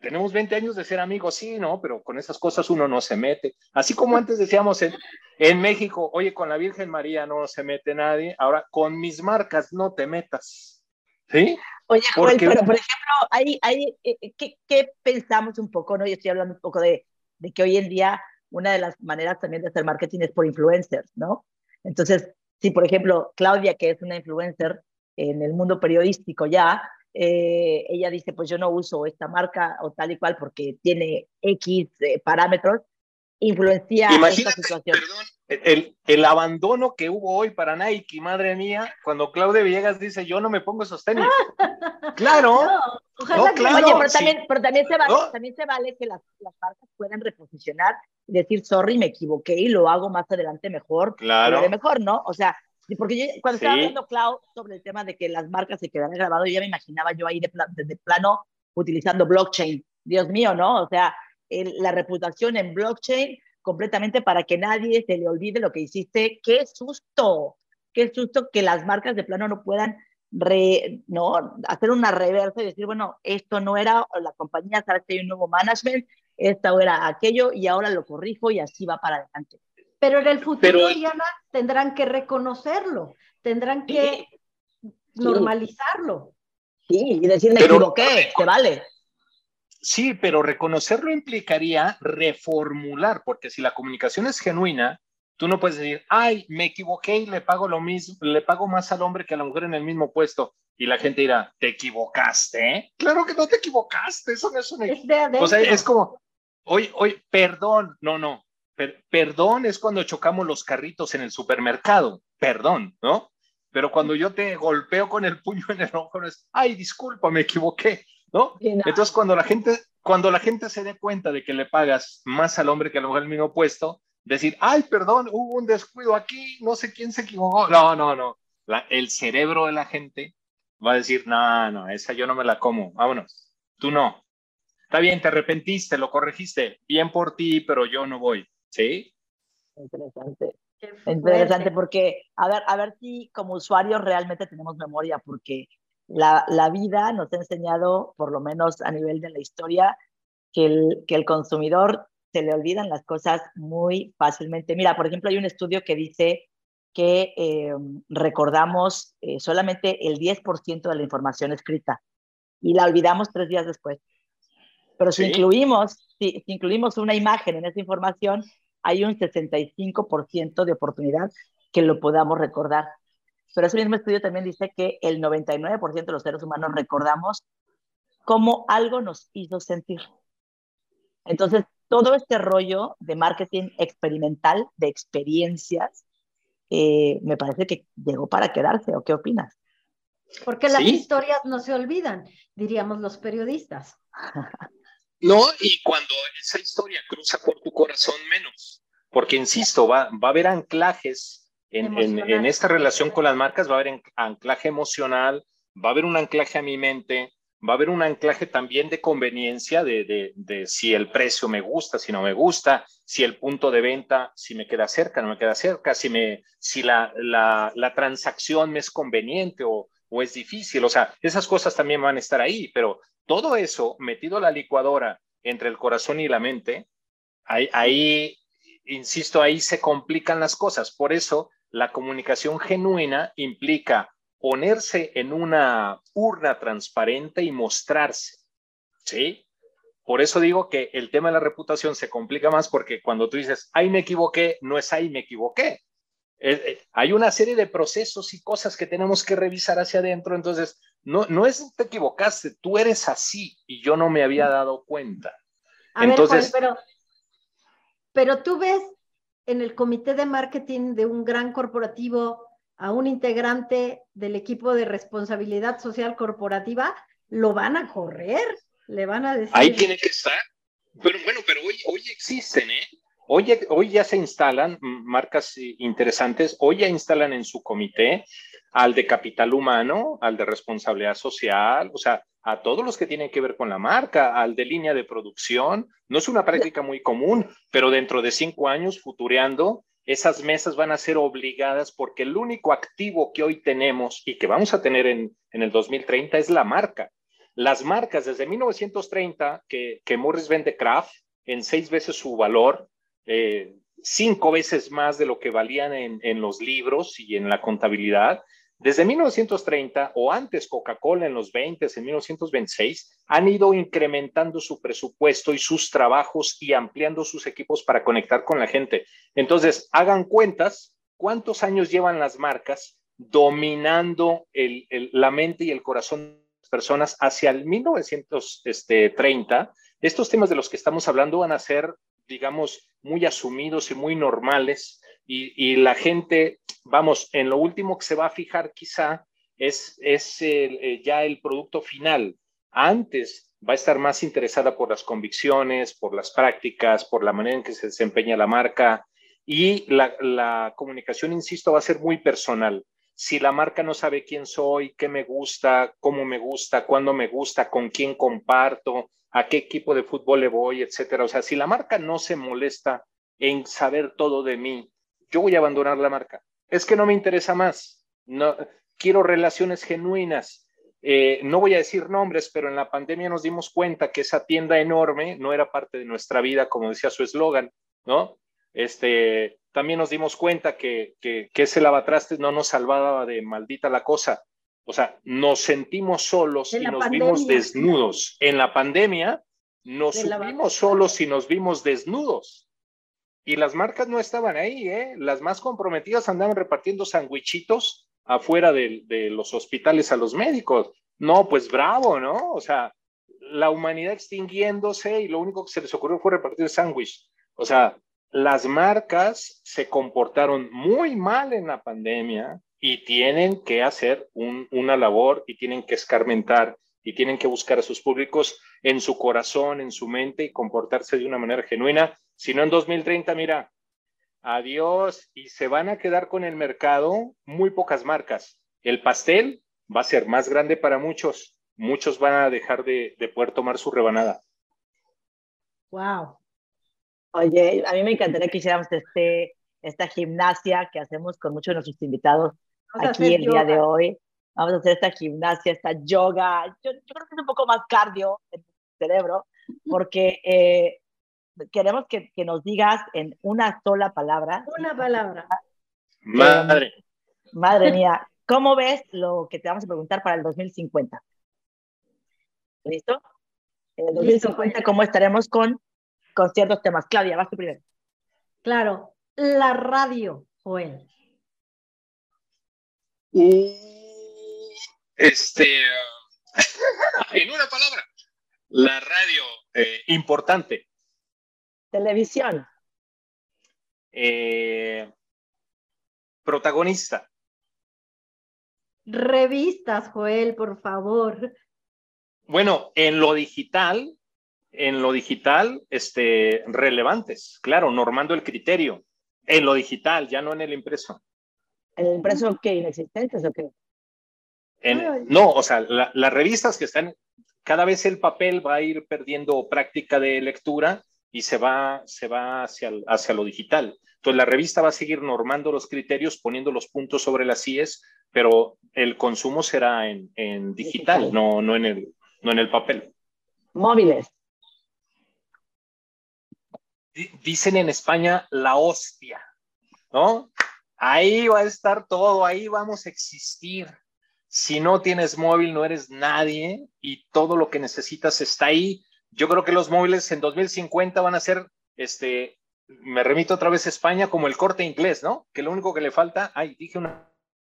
tenemos 20 años de ser amigos, sí, ¿no? Pero con esas cosas uno no se mete. Así como antes decíamos en, en México, oye, con la Virgen María no se mete nadie, ahora con mis marcas no te metas. ¿Sí? Oye, Joel, pero por ejemplo, hay, hay, eh, eh, ¿qué, ¿qué, pensamos un poco, no? Yo estoy hablando un poco de, de que hoy en día una de las maneras también de hacer marketing es por influencers, ¿no? Entonces, si por ejemplo Claudia, que es una influencer en el mundo periodístico ya, eh, ella dice, pues yo no uso esta marca o tal y cual porque tiene X eh, parámetros, influencia esta situación. Perdón, el, el, abandono que hubo hoy para Nike, madre mía, cuando Claudia Villegas dice, yo no me pongo esos tenis. claro. No, claro, Oye, pero, también, pero también, se vale, también se vale que las, las marcas puedan reposicionar y decir, sorry, me equivoqué y lo hago más adelante mejor. Claro. mejor, ¿no? O sea, porque yo, cuando estaba hablando, Clau, sobre el tema de que las marcas se quedan grabadas, ya me imaginaba yo ahí de desde plano utilizando blockchain. Dios mío, ¿no? O sea, la reputación en blockchain completamente para que nadie se le olvide lo que hiciste. ¡Qué susto! ¡Qué susto que las marcas de plano no puedan no, hacer una reversa y decir, bueno, esto no era, la compañía que hay un nuevo management, esto era aquello y ahora lo corrijo y así va para adelante. Pero en el futuro, Diana, tendrán que reconocerlo, tendrán que normalizarlo. Sí, y decir, me equivoqué, te vale. Sí, pero reconocerlo implicaría reformular, porque si la comunicación es genuina, tú no puedes decir, ay, me equivoqué y le pago lo mismo, le pago más al hombre que a la mujer en el mismo puesto. Y la gente dirá, ¿te equivocaste? Claro que no te equivocaste, eso no es un... Es o sea, es como, oye, oye, perdón, no, no, perdón es cuando chocamos los carritos en el supermercado, perdón, ¿no? Pero cuando yo te golpeo con el puño en el ojo, es, ay, disculpa, me equivoqué, ¿no? Entonces, cuando la gente, cuando la gente se dé cuenta de que le pagas más al hombre que a la mujer el mismo puesto, decir, ay, perdón, hubo un descuido aquí, no sé quién se equivocó. No, no, no. el cerebro de la gente va a decir, no, no, esa yo no me la como, vámonos, tú no. Está bien, te arrepentiste, lo corregiste, bien por ti, pero yo no voy, ¿sí? Interesante. Interesante porque, a ver, a ver si como usuarios realmente tenemos memoria, porque la, la, vida nos ha enseñado, por lo menos a nivel de la historia, que el, que el consumidor se le olvidan las cosas muy fácilmente. Mira, por ejemplo, hay un estudio que dice que eh, recordamos eh, solamente el 10% de la información escrita y la olvidamos tres días después. Pero si, incluimos, si, incluimos una imagen en esa información, hay un 65% de oportunidad que lo podamos recordar. Pero ese mismo estudio también dice que el 99% de los seres humanos recordamos cómo algo nos hizo sentir. Entonces, todo este rollo de marketing experimental, de experiencias, eh, me parece que llegó para quedarse. ¿O qué opinas? Porque las historias no se olvidan, diríamos los periodistas. No, y cuando esa historia cruza por tu corazón menos, porque insisto, va, va a haber anclajes en, en, esta relación con las marcas, va a haber anclaje emocional, va a haber un anclaje a mi mente, va a haber un anclaje también de conveniencia de, de, de, si el precio me gusta, si no me gusta, si el punto de venta, si me queda cerca, no me queda cerca, si, me, si la, la, la transacción me es conveniente o, o, es difícil. O sea, esas cosas también van a estar ahí, pero todo eso metido a la licuadora entre el corazón y la mente, ahí, ahí insisto, ahí se complican las cosas. Por eso la comunicación genuina implica ponerse en una urna transparente y mostrarse, ¿sí? Por eso digo que el tema de la reputación se complica más porque cuando tú dices, ahí me equivoqué, no es ahí me equivoqué. Eh, hay una serie de procesos y cosas que tenemos que revisar hacia adentro, entonces no, no es te equivocaste, tú eres así y yo no me había dado cuenta. entonces, pero, pero tú ves en el comité de marketing de un gran corporativo a un integrante del equipo de responsabilidad social corporativa, lo van a correr, le van a decir. Ahí tiene que estar. Pero bueno, pero hoy, hoy existen, ¿eh? Hoy, hoy ya se instalan marcas interesantes, hoy ya instalan en su comité al de capital humano, al de responsabilidad social, o sea, a todos los que tienen que ver con la marca, al de línea de producción. No es una práctica muy común, pero dentro de cinco años, futureando, esas mesas van a ser obligadas porque el único activo que hoy tenemos y que vamos a tener en, en el 2030 es la marca. Las marcas desde 1930 que, que Morris vende Kraft en seis veces su valor, eh, cinco veces más de lo que valían en, en los libros y en la contabilidad, desde 1930 o antes Coca-Cola en los 20, en 1926, han ido incrementando su presupuesto y sus trabajos y ampliando sus equipos para conectar con la gente. Entonces, hagan cuentas, ¿cuántos años llevan las marcas dominando la mente y el corazón de las personas hacia el 1930? Estos temas de los que estamos hablando van a ser, digamos, muy asumidos y muy normales y, la gente, vamos, en lo último que se va a fijar quizá es, es eh, ya el producto final. Antes va a estar más interesada por las convicciones, por las prácticas, por la manera en que se desempeña la marca y la, la comunicación, insisto, va a ser muy personal. Si la marca no sabe quién soy, qué me gusta, cómo me gusta, cuándo me gusta, con quién comparto, a qué equipo de fútbol le voy, etcétera. O sea, si la marca no se molesta en saber todo de mí, yo voy a abandonar la marca. Es que no me interesa más. No, quiero relaciones genuinas. Eh, no voy a decir nombres, pero en la pandemia nos dimos cuenta que esa tienda enorme no era parte de nuestra vida, como decía su eslogan, ¿no? Este, también nos dimos cuenta que, que, ese lavatrastes no nos salvaba de maldita la cosa. O sea, nos sentimos solos y nos vimos desnudos. En la pandemia nos subimos solos y nos vimos desnudos. Y las marcas no estaban ahí, ¿eh? Las más comprometidas andaban repartiendo sandwichitos afuera de, los hospitales a los médicos. No, pues bravo, ¿no? O sea, la humanidad extinguiéndose y lo único que se les ocurrió fue repartir sándwich. O sea, las marcas se comportaron muy mal en la pandemia y tienen que hacer una labor y tienen que escarmentar y tienen que buscar a sus públicos en su corazón, en su mente y comportarse de una manera genuina. Si no, en 2030, mira, adiós, y se van a quedar con el mercado muy pocas marcas. El pastel va a ser más grande para muchos, muchos van a dejar de, poder tomar su rebanada. Wow. Oye, a mí me encantaría que hiciéramos este, esta gimnasia que hacemos con muchos de nuestros invitados aquí el día de hoy. Vamos a hacer esta gimnasia, esta yoga. Yo, creo que es un poco más cardio en el cerebro, porque eh, queremos que, que, nos digas en una sola palabra. Una palabra. Madre. madre mía, ¿cómo ves lo que te vamos a preguntar para el 2050? ¿Listo? En el 2050, ¿cómo estaremos con, con ciertos temas? Claudia, vas tú primero. Claro, la radio, Joel. Este, en una palabra, la radio, eh, importante. Televisión. Eh, protagonista. Revistas, Joel, por favor. Bueno, en lo digital, en lo digital, este, relevantes, claro, normando el criterio. En lo digital, ya no en el impreso. ¿En el impreso qué? ¿Inexistentes o qué? no, o sea, las revistas que están, cada vez el papel va a ir perdiendo práctica de lectura y se va, se va hacia, hacia lo digital. Entonces, la revista va a seguir normando los criterios, poniendo los puntos sobre las IES, pero el consumo será en, en digital, No, no, en el, no en el papel. Móviles. Dicen en España la hostia, ¿no? Ahí va a estar todo, ahí vamos a existir. Si no tienes móvil, no eres nadie y todo lo que necesitas está ahí. Yo creo que los móviles en 2050 van a ser, este, me remito otra vez a España, como el corte inglés, ¿no? Que lo único que le falta, ay, dije una,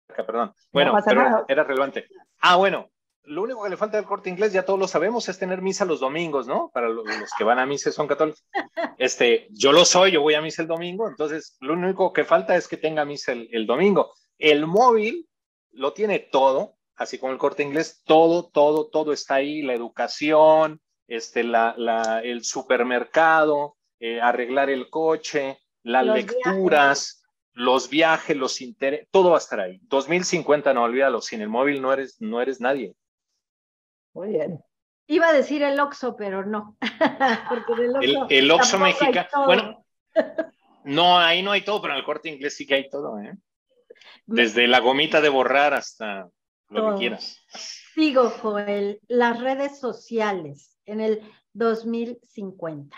perdón, bueno, pero era relevante. Ah, bueno, lo único que le falta al corte inglés, ya todos lo sabemos, es tener misa los domingos, ¿no? Para los, que van a misa son católicos. Este, yo lo soy, yo voy a misa el domingo, entonces lo único que falta es que tenga misa el, domingo. El móvil lo tiene todo, así como el corte inglés, todo, todo, todo está ahí, la educación, este, la, el supermercado, eh, arreglar el coche, las lecturas, los viajes, los intereses, todo va a estar ahí. 2050, no olvídalo, sin el móvil no eres, no eres nadie. Muy bien. Iba a decir el Oxo, pero no. el, Oxo mexicano. Bueno, no, ahí no hay todo, pero en el corte inglés sí que hay todo, ¿eh? Desde la gomita de borrar hasta lo que quieras. Sigo, Joel, las redes sociales en el 2050.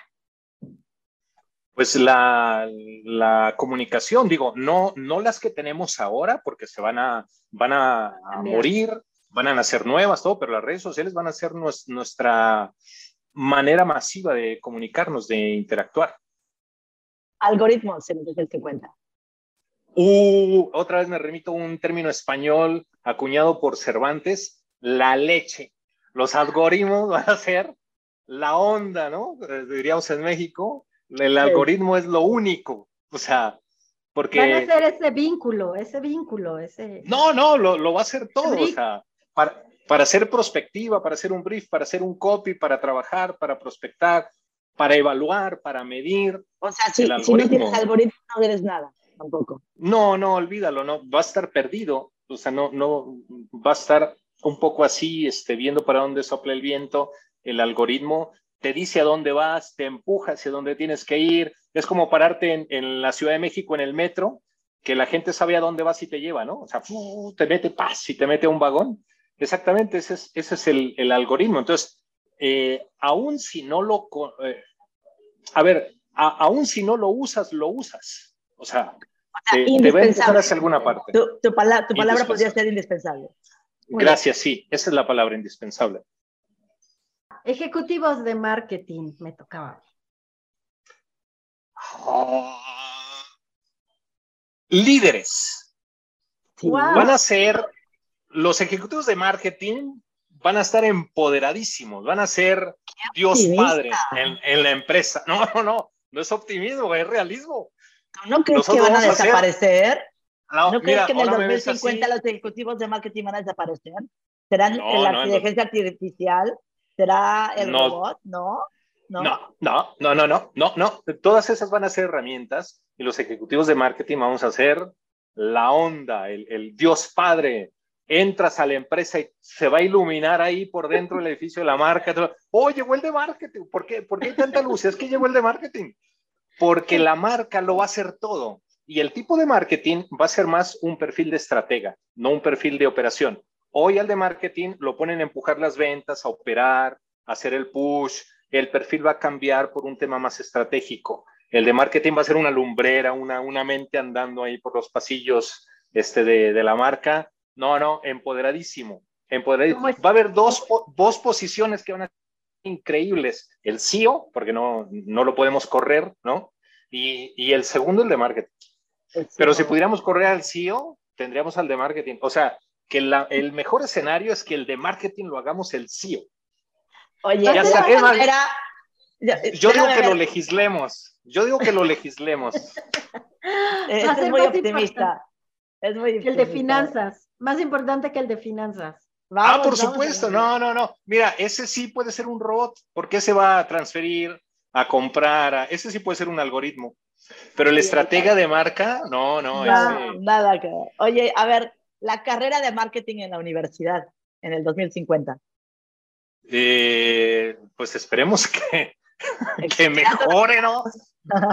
Pues la, la, comunicación, digo, no, no las que tenemos ahora, porque se van a, van a morir, van a nacer nuevas, todo, pero las redes sociales van a ser nuestra manera masiva de comunicarnos, de interactuar. Algoritmos en el 50. Uh, otra vez me remito a un término español acuñado por Cervantes, la leche. Los algoritmos van a ser la onda, ¿no? Diríamos en México, el algoritmo es lo único. O sea, porque... Van a ser ese vínculo, ese vínculo, ese... No, no, lo, lo va a hacer todo. O sea, para, para hacer prospectiva, para hacer un brief, para hacer un copy, para trabajar, para prospectar, para evaluar, para medir. O sea, si, si no tienes algoritmo, no eres nada tampoco. No, no, olvídalo, no, va a estar perdido. O sea, no, no, va a estar un poco así, este, viendo para dónde sopla el viento, el algoritmo te dice a dónde vas, te empuja hacia dónde tienes que ir. Es como pararte en, en la Ciudad de México en el metro, que la gente sabe a dónde vas y te lleva, ¿no? O sea, te mete paz y te mete a un vagón. Exactamente, ese es, ese es el, el, algoritmo. Entonces, eh, aún si no lo... Eh, a ver, aún si no lo usas, lo usas. O sea, te, te va a empezar hacia alguna parte. Tu, tu, tu palabra podría ser indispensable. Gracias, sí, esa es la palabra indispensable. Ejecutivos de marketing, me tocaba. Ah, líderes. Van a ser los ejecutivos de marketing van a estar empoderadísimos, van a ser Dios Padre en, la empresa. No, no, no, no es optimismo, es realismo. ¿No crees que van a desaparecer? No, crees que en el 2050 los ejecutivos de marketing van a desaparecer? ¿Serán la inteligencia artificial? ¿Será el robot? ¿No? No, no, no, no, no, no, no. Todas esas van a ser herramientas y los ejecutivos de marketing vamos a hacer la onda, el, el Dios Padre. Entras a la empresa y se va a iluminar ahí por dentro del edificio de la marca. Oh, llegó el de marketing. ¿Por qué, ¿Por qué hay tanta luz? Es que llegó el de marketing. Porque la marca lo va a hacer todo. Y el tipo de marketing va a ser más un perfil de estratega, no un perfil de operación. Hoy al de marketing lo ponen a empujar las ventas, a operar, a hacer el push. El perfil va a cambiar por un tema más estratégico. El de marketing va a ser una lumbrera, una, una mente andando ahí por los pasillos este, de, de la marca. No, no, empoderadísimo. empoderadísimo. Va a haber dos, dos posiciones que van a ser increíbles. El CEO, porque no, no lo podemos correr, ¿no? Y, y el segundo, el de marketing. El Pero si pudiéramos correr al CEO, tendríamos al de marketing. O sea, que la, el mejor escenario es que el de marketing lo hagamos el CEO. Oye, ya está, era, yo digo que lo legislemos. Yo digo que lo legislemos. es muy optimista. Es muy optimista. El de finanzas. Más importante que el de finanzas. ah, por supuesto. No, no, no. Mira, ese sí puede ser un robot. porque se va a transferir, a comprar? Ese sí puede ser un algoritmo. Pero el estratega de marca, no, no. Nada, nada que Oye, a ver, la carrera de marketing en la universidad en el 2050. Eh, pues esperemos que, que mejore, ¿no?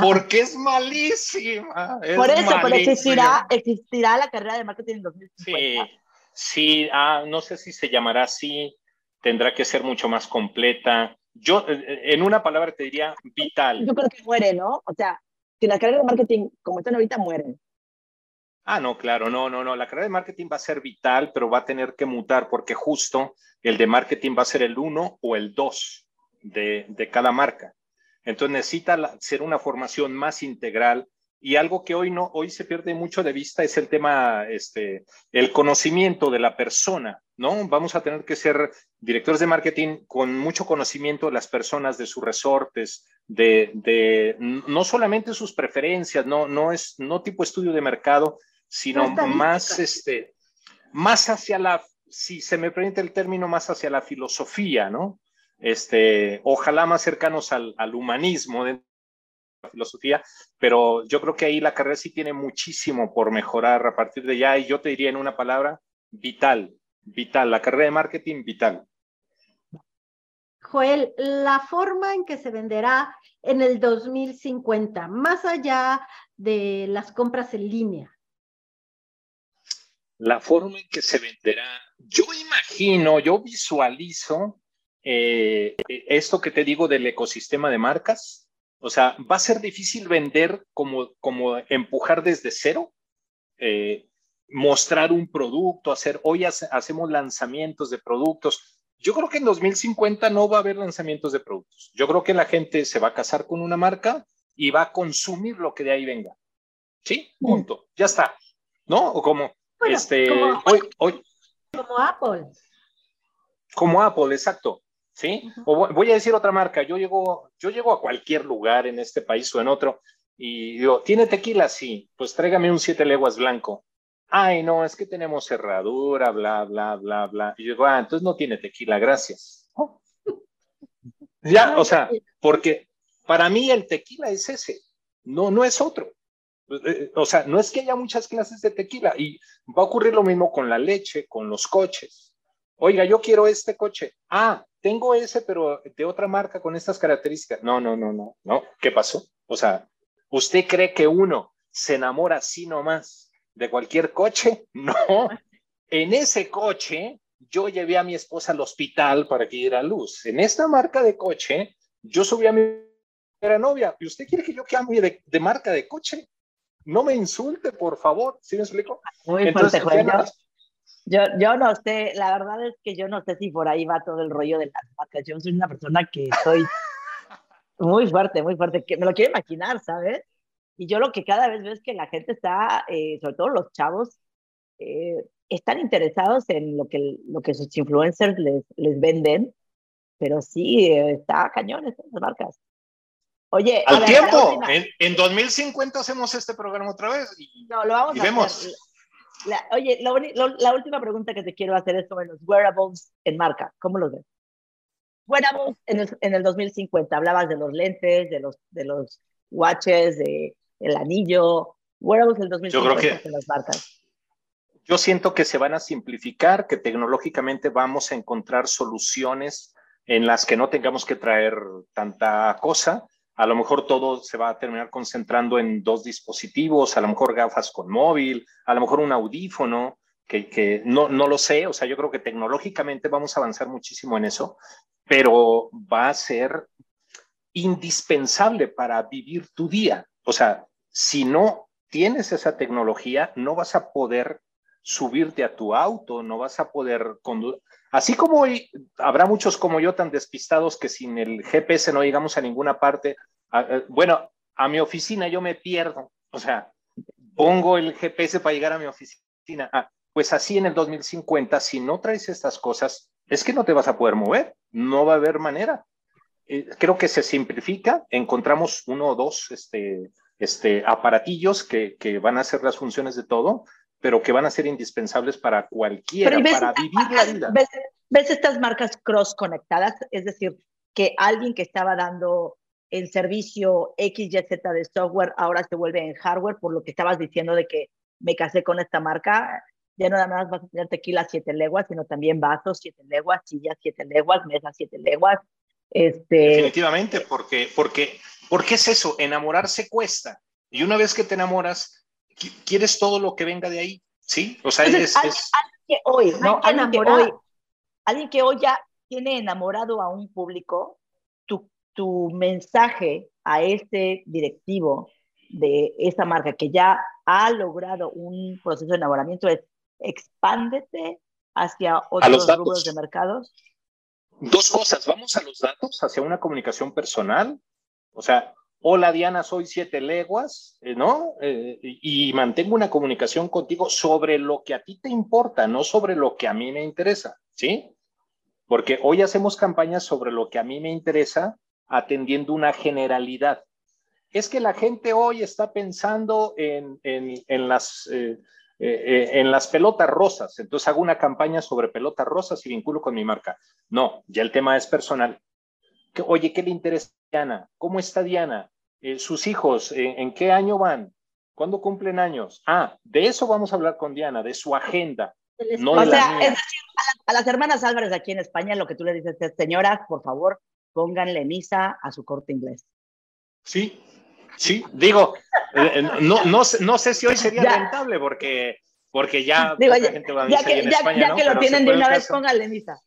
Porque es malísima. Por eso, pero existirá, existirá la carrera de marketing en 2050. Sí, sí ah, no sé si se llamará así, tendrá que ser mucho más completa. Yo, eh, en una palabra te diría vital. Yo creo que muere, ¿no? O sea, si la carrera de marketing, como están ahorita, mueren. Ah, no, claro, no, no, no. La carrera de marketing va a ser vital, pero va a tener que mutar porque justo el de marketing va a ser el uno o el dos de, de cada marca. Entonces necesita ser una formación más integral y algo que hoy no, hoy se pierde mucho de vista es el tema, este, el conocimiento de la persona, ¿no? Vamos a tener que ser directores de marketing con mucho conocimiento de las personas, de sus resortes, de, de no solamente sus preferencias, no, no es, no tipo estudio de mercado, sino más, este, más hacia la, si se me permite el término, más hacia la filosofía, ¿no? Este, ojalá más cercanos al, al humanismo de la filosofía, pero yo creo que ahí la carrera sí tiene muchísimo por mejorar a partir de ya, y yo te diría en una palabra, vital, vital, la carrera de marketing, vital. Joel, la forma en que se venderá en el 2050, más allá de las compras en línea. La forma en que se venderá, yo imagino, yo visualizo eh, esto que te digo del ecosistema de marcas. O sea, va a ser difícil vender como, como empujar desde cero, eh, mostrar un producto, hacer, hoy hacemos lanzamientos de productos. Yo creo que en 2050 no va a haber lanzamientos de productos. Yo creo que la gente se va a casar con una marca y va a consumir lo que de ahí venga. ¿Sí? Punto. Ya está. ¿No? O como, este, hoy, hoy. Como Apple. Como Apple, exacto. ¿Sí? O voy a decir otra marca, yo llego, yo llego a cualquier lugar en este país o en otro y digo, ¿tiene tequila? Sí, pues tráigame un siete leguas blanco. Ay, no, es que tenemos cerradura, bla, bla, bla, bla. Y yo digo, ah, entonces no tiene tequila, gracias. Ya, o sea, porque para mí el tequila es ese, no, no es otro. Eh, o sea, no es que haya muchas clases de tequila y va a ocurrir lo mismo con la leche, con los coches. Oiga, yo quiero este coche. Ah, tengo ese, pero de otra marca con estas características. No, no, no, no, no. ¿Qué pasó? O sea, ¿usted cree que uno se enamora así nomás de cualquier coche? No. En ese coche, yo llevé a mi esposa al hospital para que diera luz. En esta marca de coche, yo subí a mi novia. ¿Y usted quiere que yo cambie de, de marca de coche? No me insulte, por favor. ¿Sí me explico? Muy Entonces, fuerte, yo, yo no sé, la verdad es que yo no sé si por ahí va todo el rollo de las marcas. Yo soy una persona que soy muy fuerte, muy fuerte, que me lo quiero imaginar, ¿sabes? Y yo lo que cada vez veo es que la gente está, eh, sobre todo los chavos, eh, están interesados en lo que, lo que sus influencers les, les venden, pero sí, eh, está cañón estas marcas. Oye, al tiempo, en, en, 2050 hacemos este programa otra vez y, no, lo vamos y a vemos. Hacer oye, la última pregunta que te quiero hacer es sobre los wearables en marca. ¿Cómo los ves? Wearables en el, en el 2050. Hablabas de los lentes, de los, de los watches, de el anillo, wearables del 2050 Yo creo que las marcas. Yo siento que se van a simplificar, que tecnológicamente vamos a encontrar soluciones en las que no tengamos que traer tanta cosa. A lo mejor todo se va a terminar concentrando en dos dispositivos, a lo mejor gafas con móvil, a lo mejor un audífono, que, que no, no lo sé. O sea, yo creo que tecnológicamente vamos a avanzar muchísimo en eso, pero va a ser indispensable para vivir tu día. O sea, si no tienes esa tecnología, no vas a poder subirte a tu auto, no vas a poder conducir. Así como hoy habrá muchos como yo tan despistados que sin el GPS no llegamos a ninguna parte. bueno, a mi oficina yo me pierdo. O sea, pongo el GPS para llegar a mi oficina. Ah, pues así en el 2050, si no traes estas cosas, es que no te vas a poder mover. No va a haber manera. Eh, creo que se simplifica. Encontramos uno o dos este, este, aparatillos que, que van a hacer las funciones de todo pero que van a ser indispensables para cualquiera, para vivir la vida. ¿ves, estas marcas cross conectadas? Es decir, que alguien que estaba dando el servicio XYZ de software ahora se vuelve en hardware, por lo que estabas diciendo de que me casé con esta marca, ya no nada más vas a tener tequila siete leguas, sino también vasos siete leguas, sillas siete leguas, mesas siete leguas. Este... Definitivamente, porque, porque, porque es eso, enamorarse cuesta. Y una vez que te enamoras, quieres todo lo que venga de ahí, ¿sí? O sea, es, alguien, que hoy, ¿no? Alguien que hoy, alguien que hoy ya tiene enamorado a un público, tu, tu mensaje a este directivo de esa marca que ya ha logrado un proceso de enamoramiento es expándete hacia otros rubros de mercados? Dos cosas, vamos a los datos, hacia una comunicación personal, o sea, hola Diana, soy siete leguas, eh, ¿no? Eh, y mantengo una comunicación contigo sobre lo que a ti te importa, no sobre lo que a mí me interesa, ¿sí? Porque hoy hacemos campañas sobre lo que a mí me interesa, atendiendo una generalidad. Es que la gente hoy está pensando en, las, eh, en las pelotas rosas, entonces hago una campaña sobre pelotas rosas y vinculo con mi marca. No, ya el tema es personal. Oye, ¿qué le interesa Diana? ¿Cómo está Diana? Eh, sus hijos, eh, ¿en qué año van? ¿Cuándo cumplen años? Ah, de eso vamos a hablar con Diana, de su agenda. No o sea, es decir, a, las hermanas Álvarez aquí en España, lo que tú le dices es, señoras, por favor, pónganle misa a su corte inglés. Sí, sí, digo, eh, no, no, no, sé si hoy sería rentable porque, porque ya digo, gente va a misa ya, en España, ya que lo tienen de una vez, pónganle misa.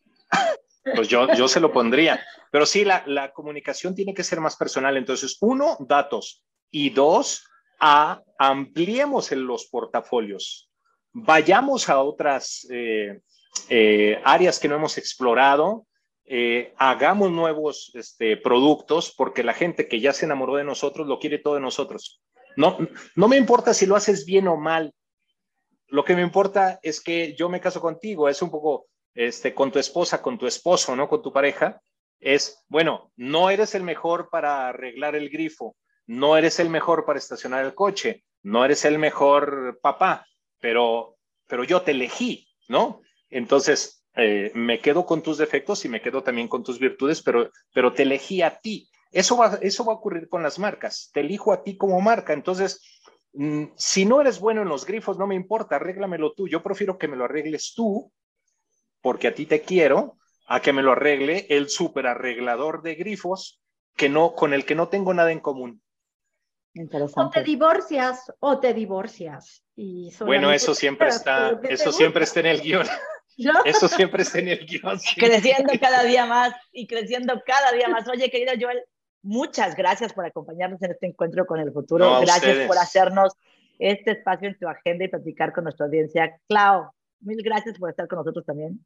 Pues yo, yo se lo pondría. Pero sí, la, la comunicación tiene que ser más personal. Entonces, uno, datos. Y dos, a, ampliemos en los portafolios. Vayamos a otras eh, eh, áreas que no hemos explorado. Eh, hagamos nuevos este, productos porque la gente que ya se enamoró de nosotros lo quiere todo de nosotros. No, no me importa si lo haces bien o mal. Lo que me importa es que yo me caso contigo. Es un poco este, con tu esposa, con tu esposo, ¿no? Con tu pareja, es, bueno, no eres el mejor para arreglar el grifo, no eres el mejor para estacionar el coche, no eres el mejor papá, pero, pero yo te elegí, ¿no? Entonces, eh, me quedo con tus defectos y me quedo también con tus virtudes, pero, pero te elegí a ti. Eso va, eso va a ocurrir con las marcas. Te elijo a ti como marca. Entonces, mm, si no eres bueno en los grifos, no me importa, arréglamelo tú. Yo prefiero que me lo arregles tú porque a ti te quiero, a que me lo arregle el super arreglador de grifos que no, con el que no tengo nada en común. O te divorcias o te divorcias. Y bueno, eso siempre está, eso siempre está en el guion. Eso siempre está en el guion. Creciendo cada día más y creciendo cada día más. Oye, querido Joel, muchas gracias por acompañarnos en este encuentro con el futuro. gracias por hacernos este espacio en tu agenda y platicar con nuestra audiencia. Clau, Mil gracias por estar con nosotros también.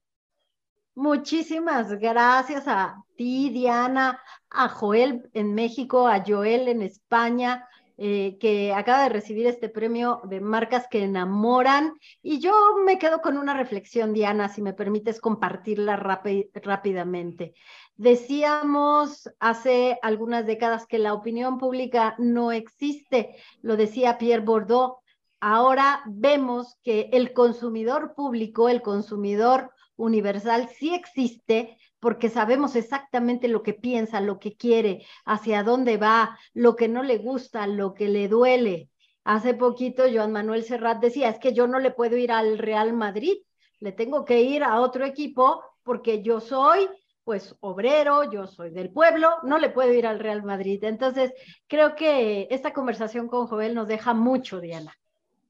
Muchísimas gracias a ti, Diana, a Joel en México, a Joel en España, eh, que acaba de recibir este premio de marcas que enamoran. Y yo me quedo con una reflexión, Diana, si me permites compartirla rápidamente. Decíamos hace algunas décadas que la opinión pública no existe, lo decía Pierre Bordeaux, ahora vemos que el consumidor público, el consumidor universal sí existe, porque sabemos exactamente lo que piensa, lo que quiere, hacia dónde va, lo que no le gusta, lo que le duele. Hace poquito Joan Manuel Serrat decía, es que yo no le puedo ir al Real Madrid, le tengo que ir a otro equipo porque yo soy pues obrero, yo soy del pueblo, no le puedo ir al Real Madrid. Entonces, creo que esta conversación con Joel nos deja mucho, Diana,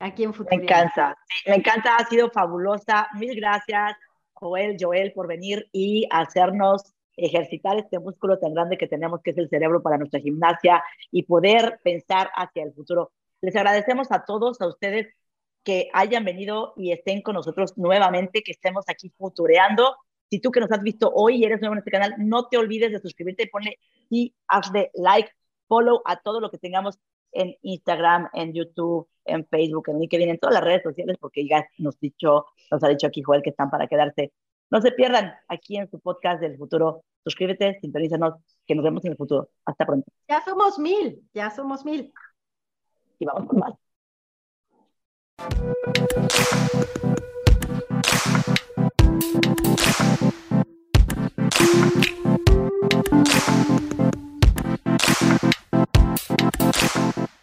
aquí en Futuro. Me encanta, me encanta, ha sido fabulosa. Mil gracias, Joel, Joel, por venir y hacernos ejercitar este músculo tan grande que tenemos, que es el cerebro para nuestra gimnasia y poder pensar hacia el futuro. Les agradecemos a todos, a ustedes que hayan venido y estén con nosotros nuevamente, que estemos aquí futureando si tú que nos has visto hoy y eres nuevo en este canal, no te olvides de suscribirte, ponle y hazle like, follow a todo lo que tengamos en Instagram, en YouTube, en Facebook, en LinkedIn, en todas las redes sociales, porque ya nos, dicho, nos ha dicho aquí Joel que están para quedarse. No se pierdan aquí en su podcast del futuro. Suscríbete, sintonízanos, que nos vemos en el futuro. Hasta pronto. Ya somos mil, ya somos mil. Y vamos con más. you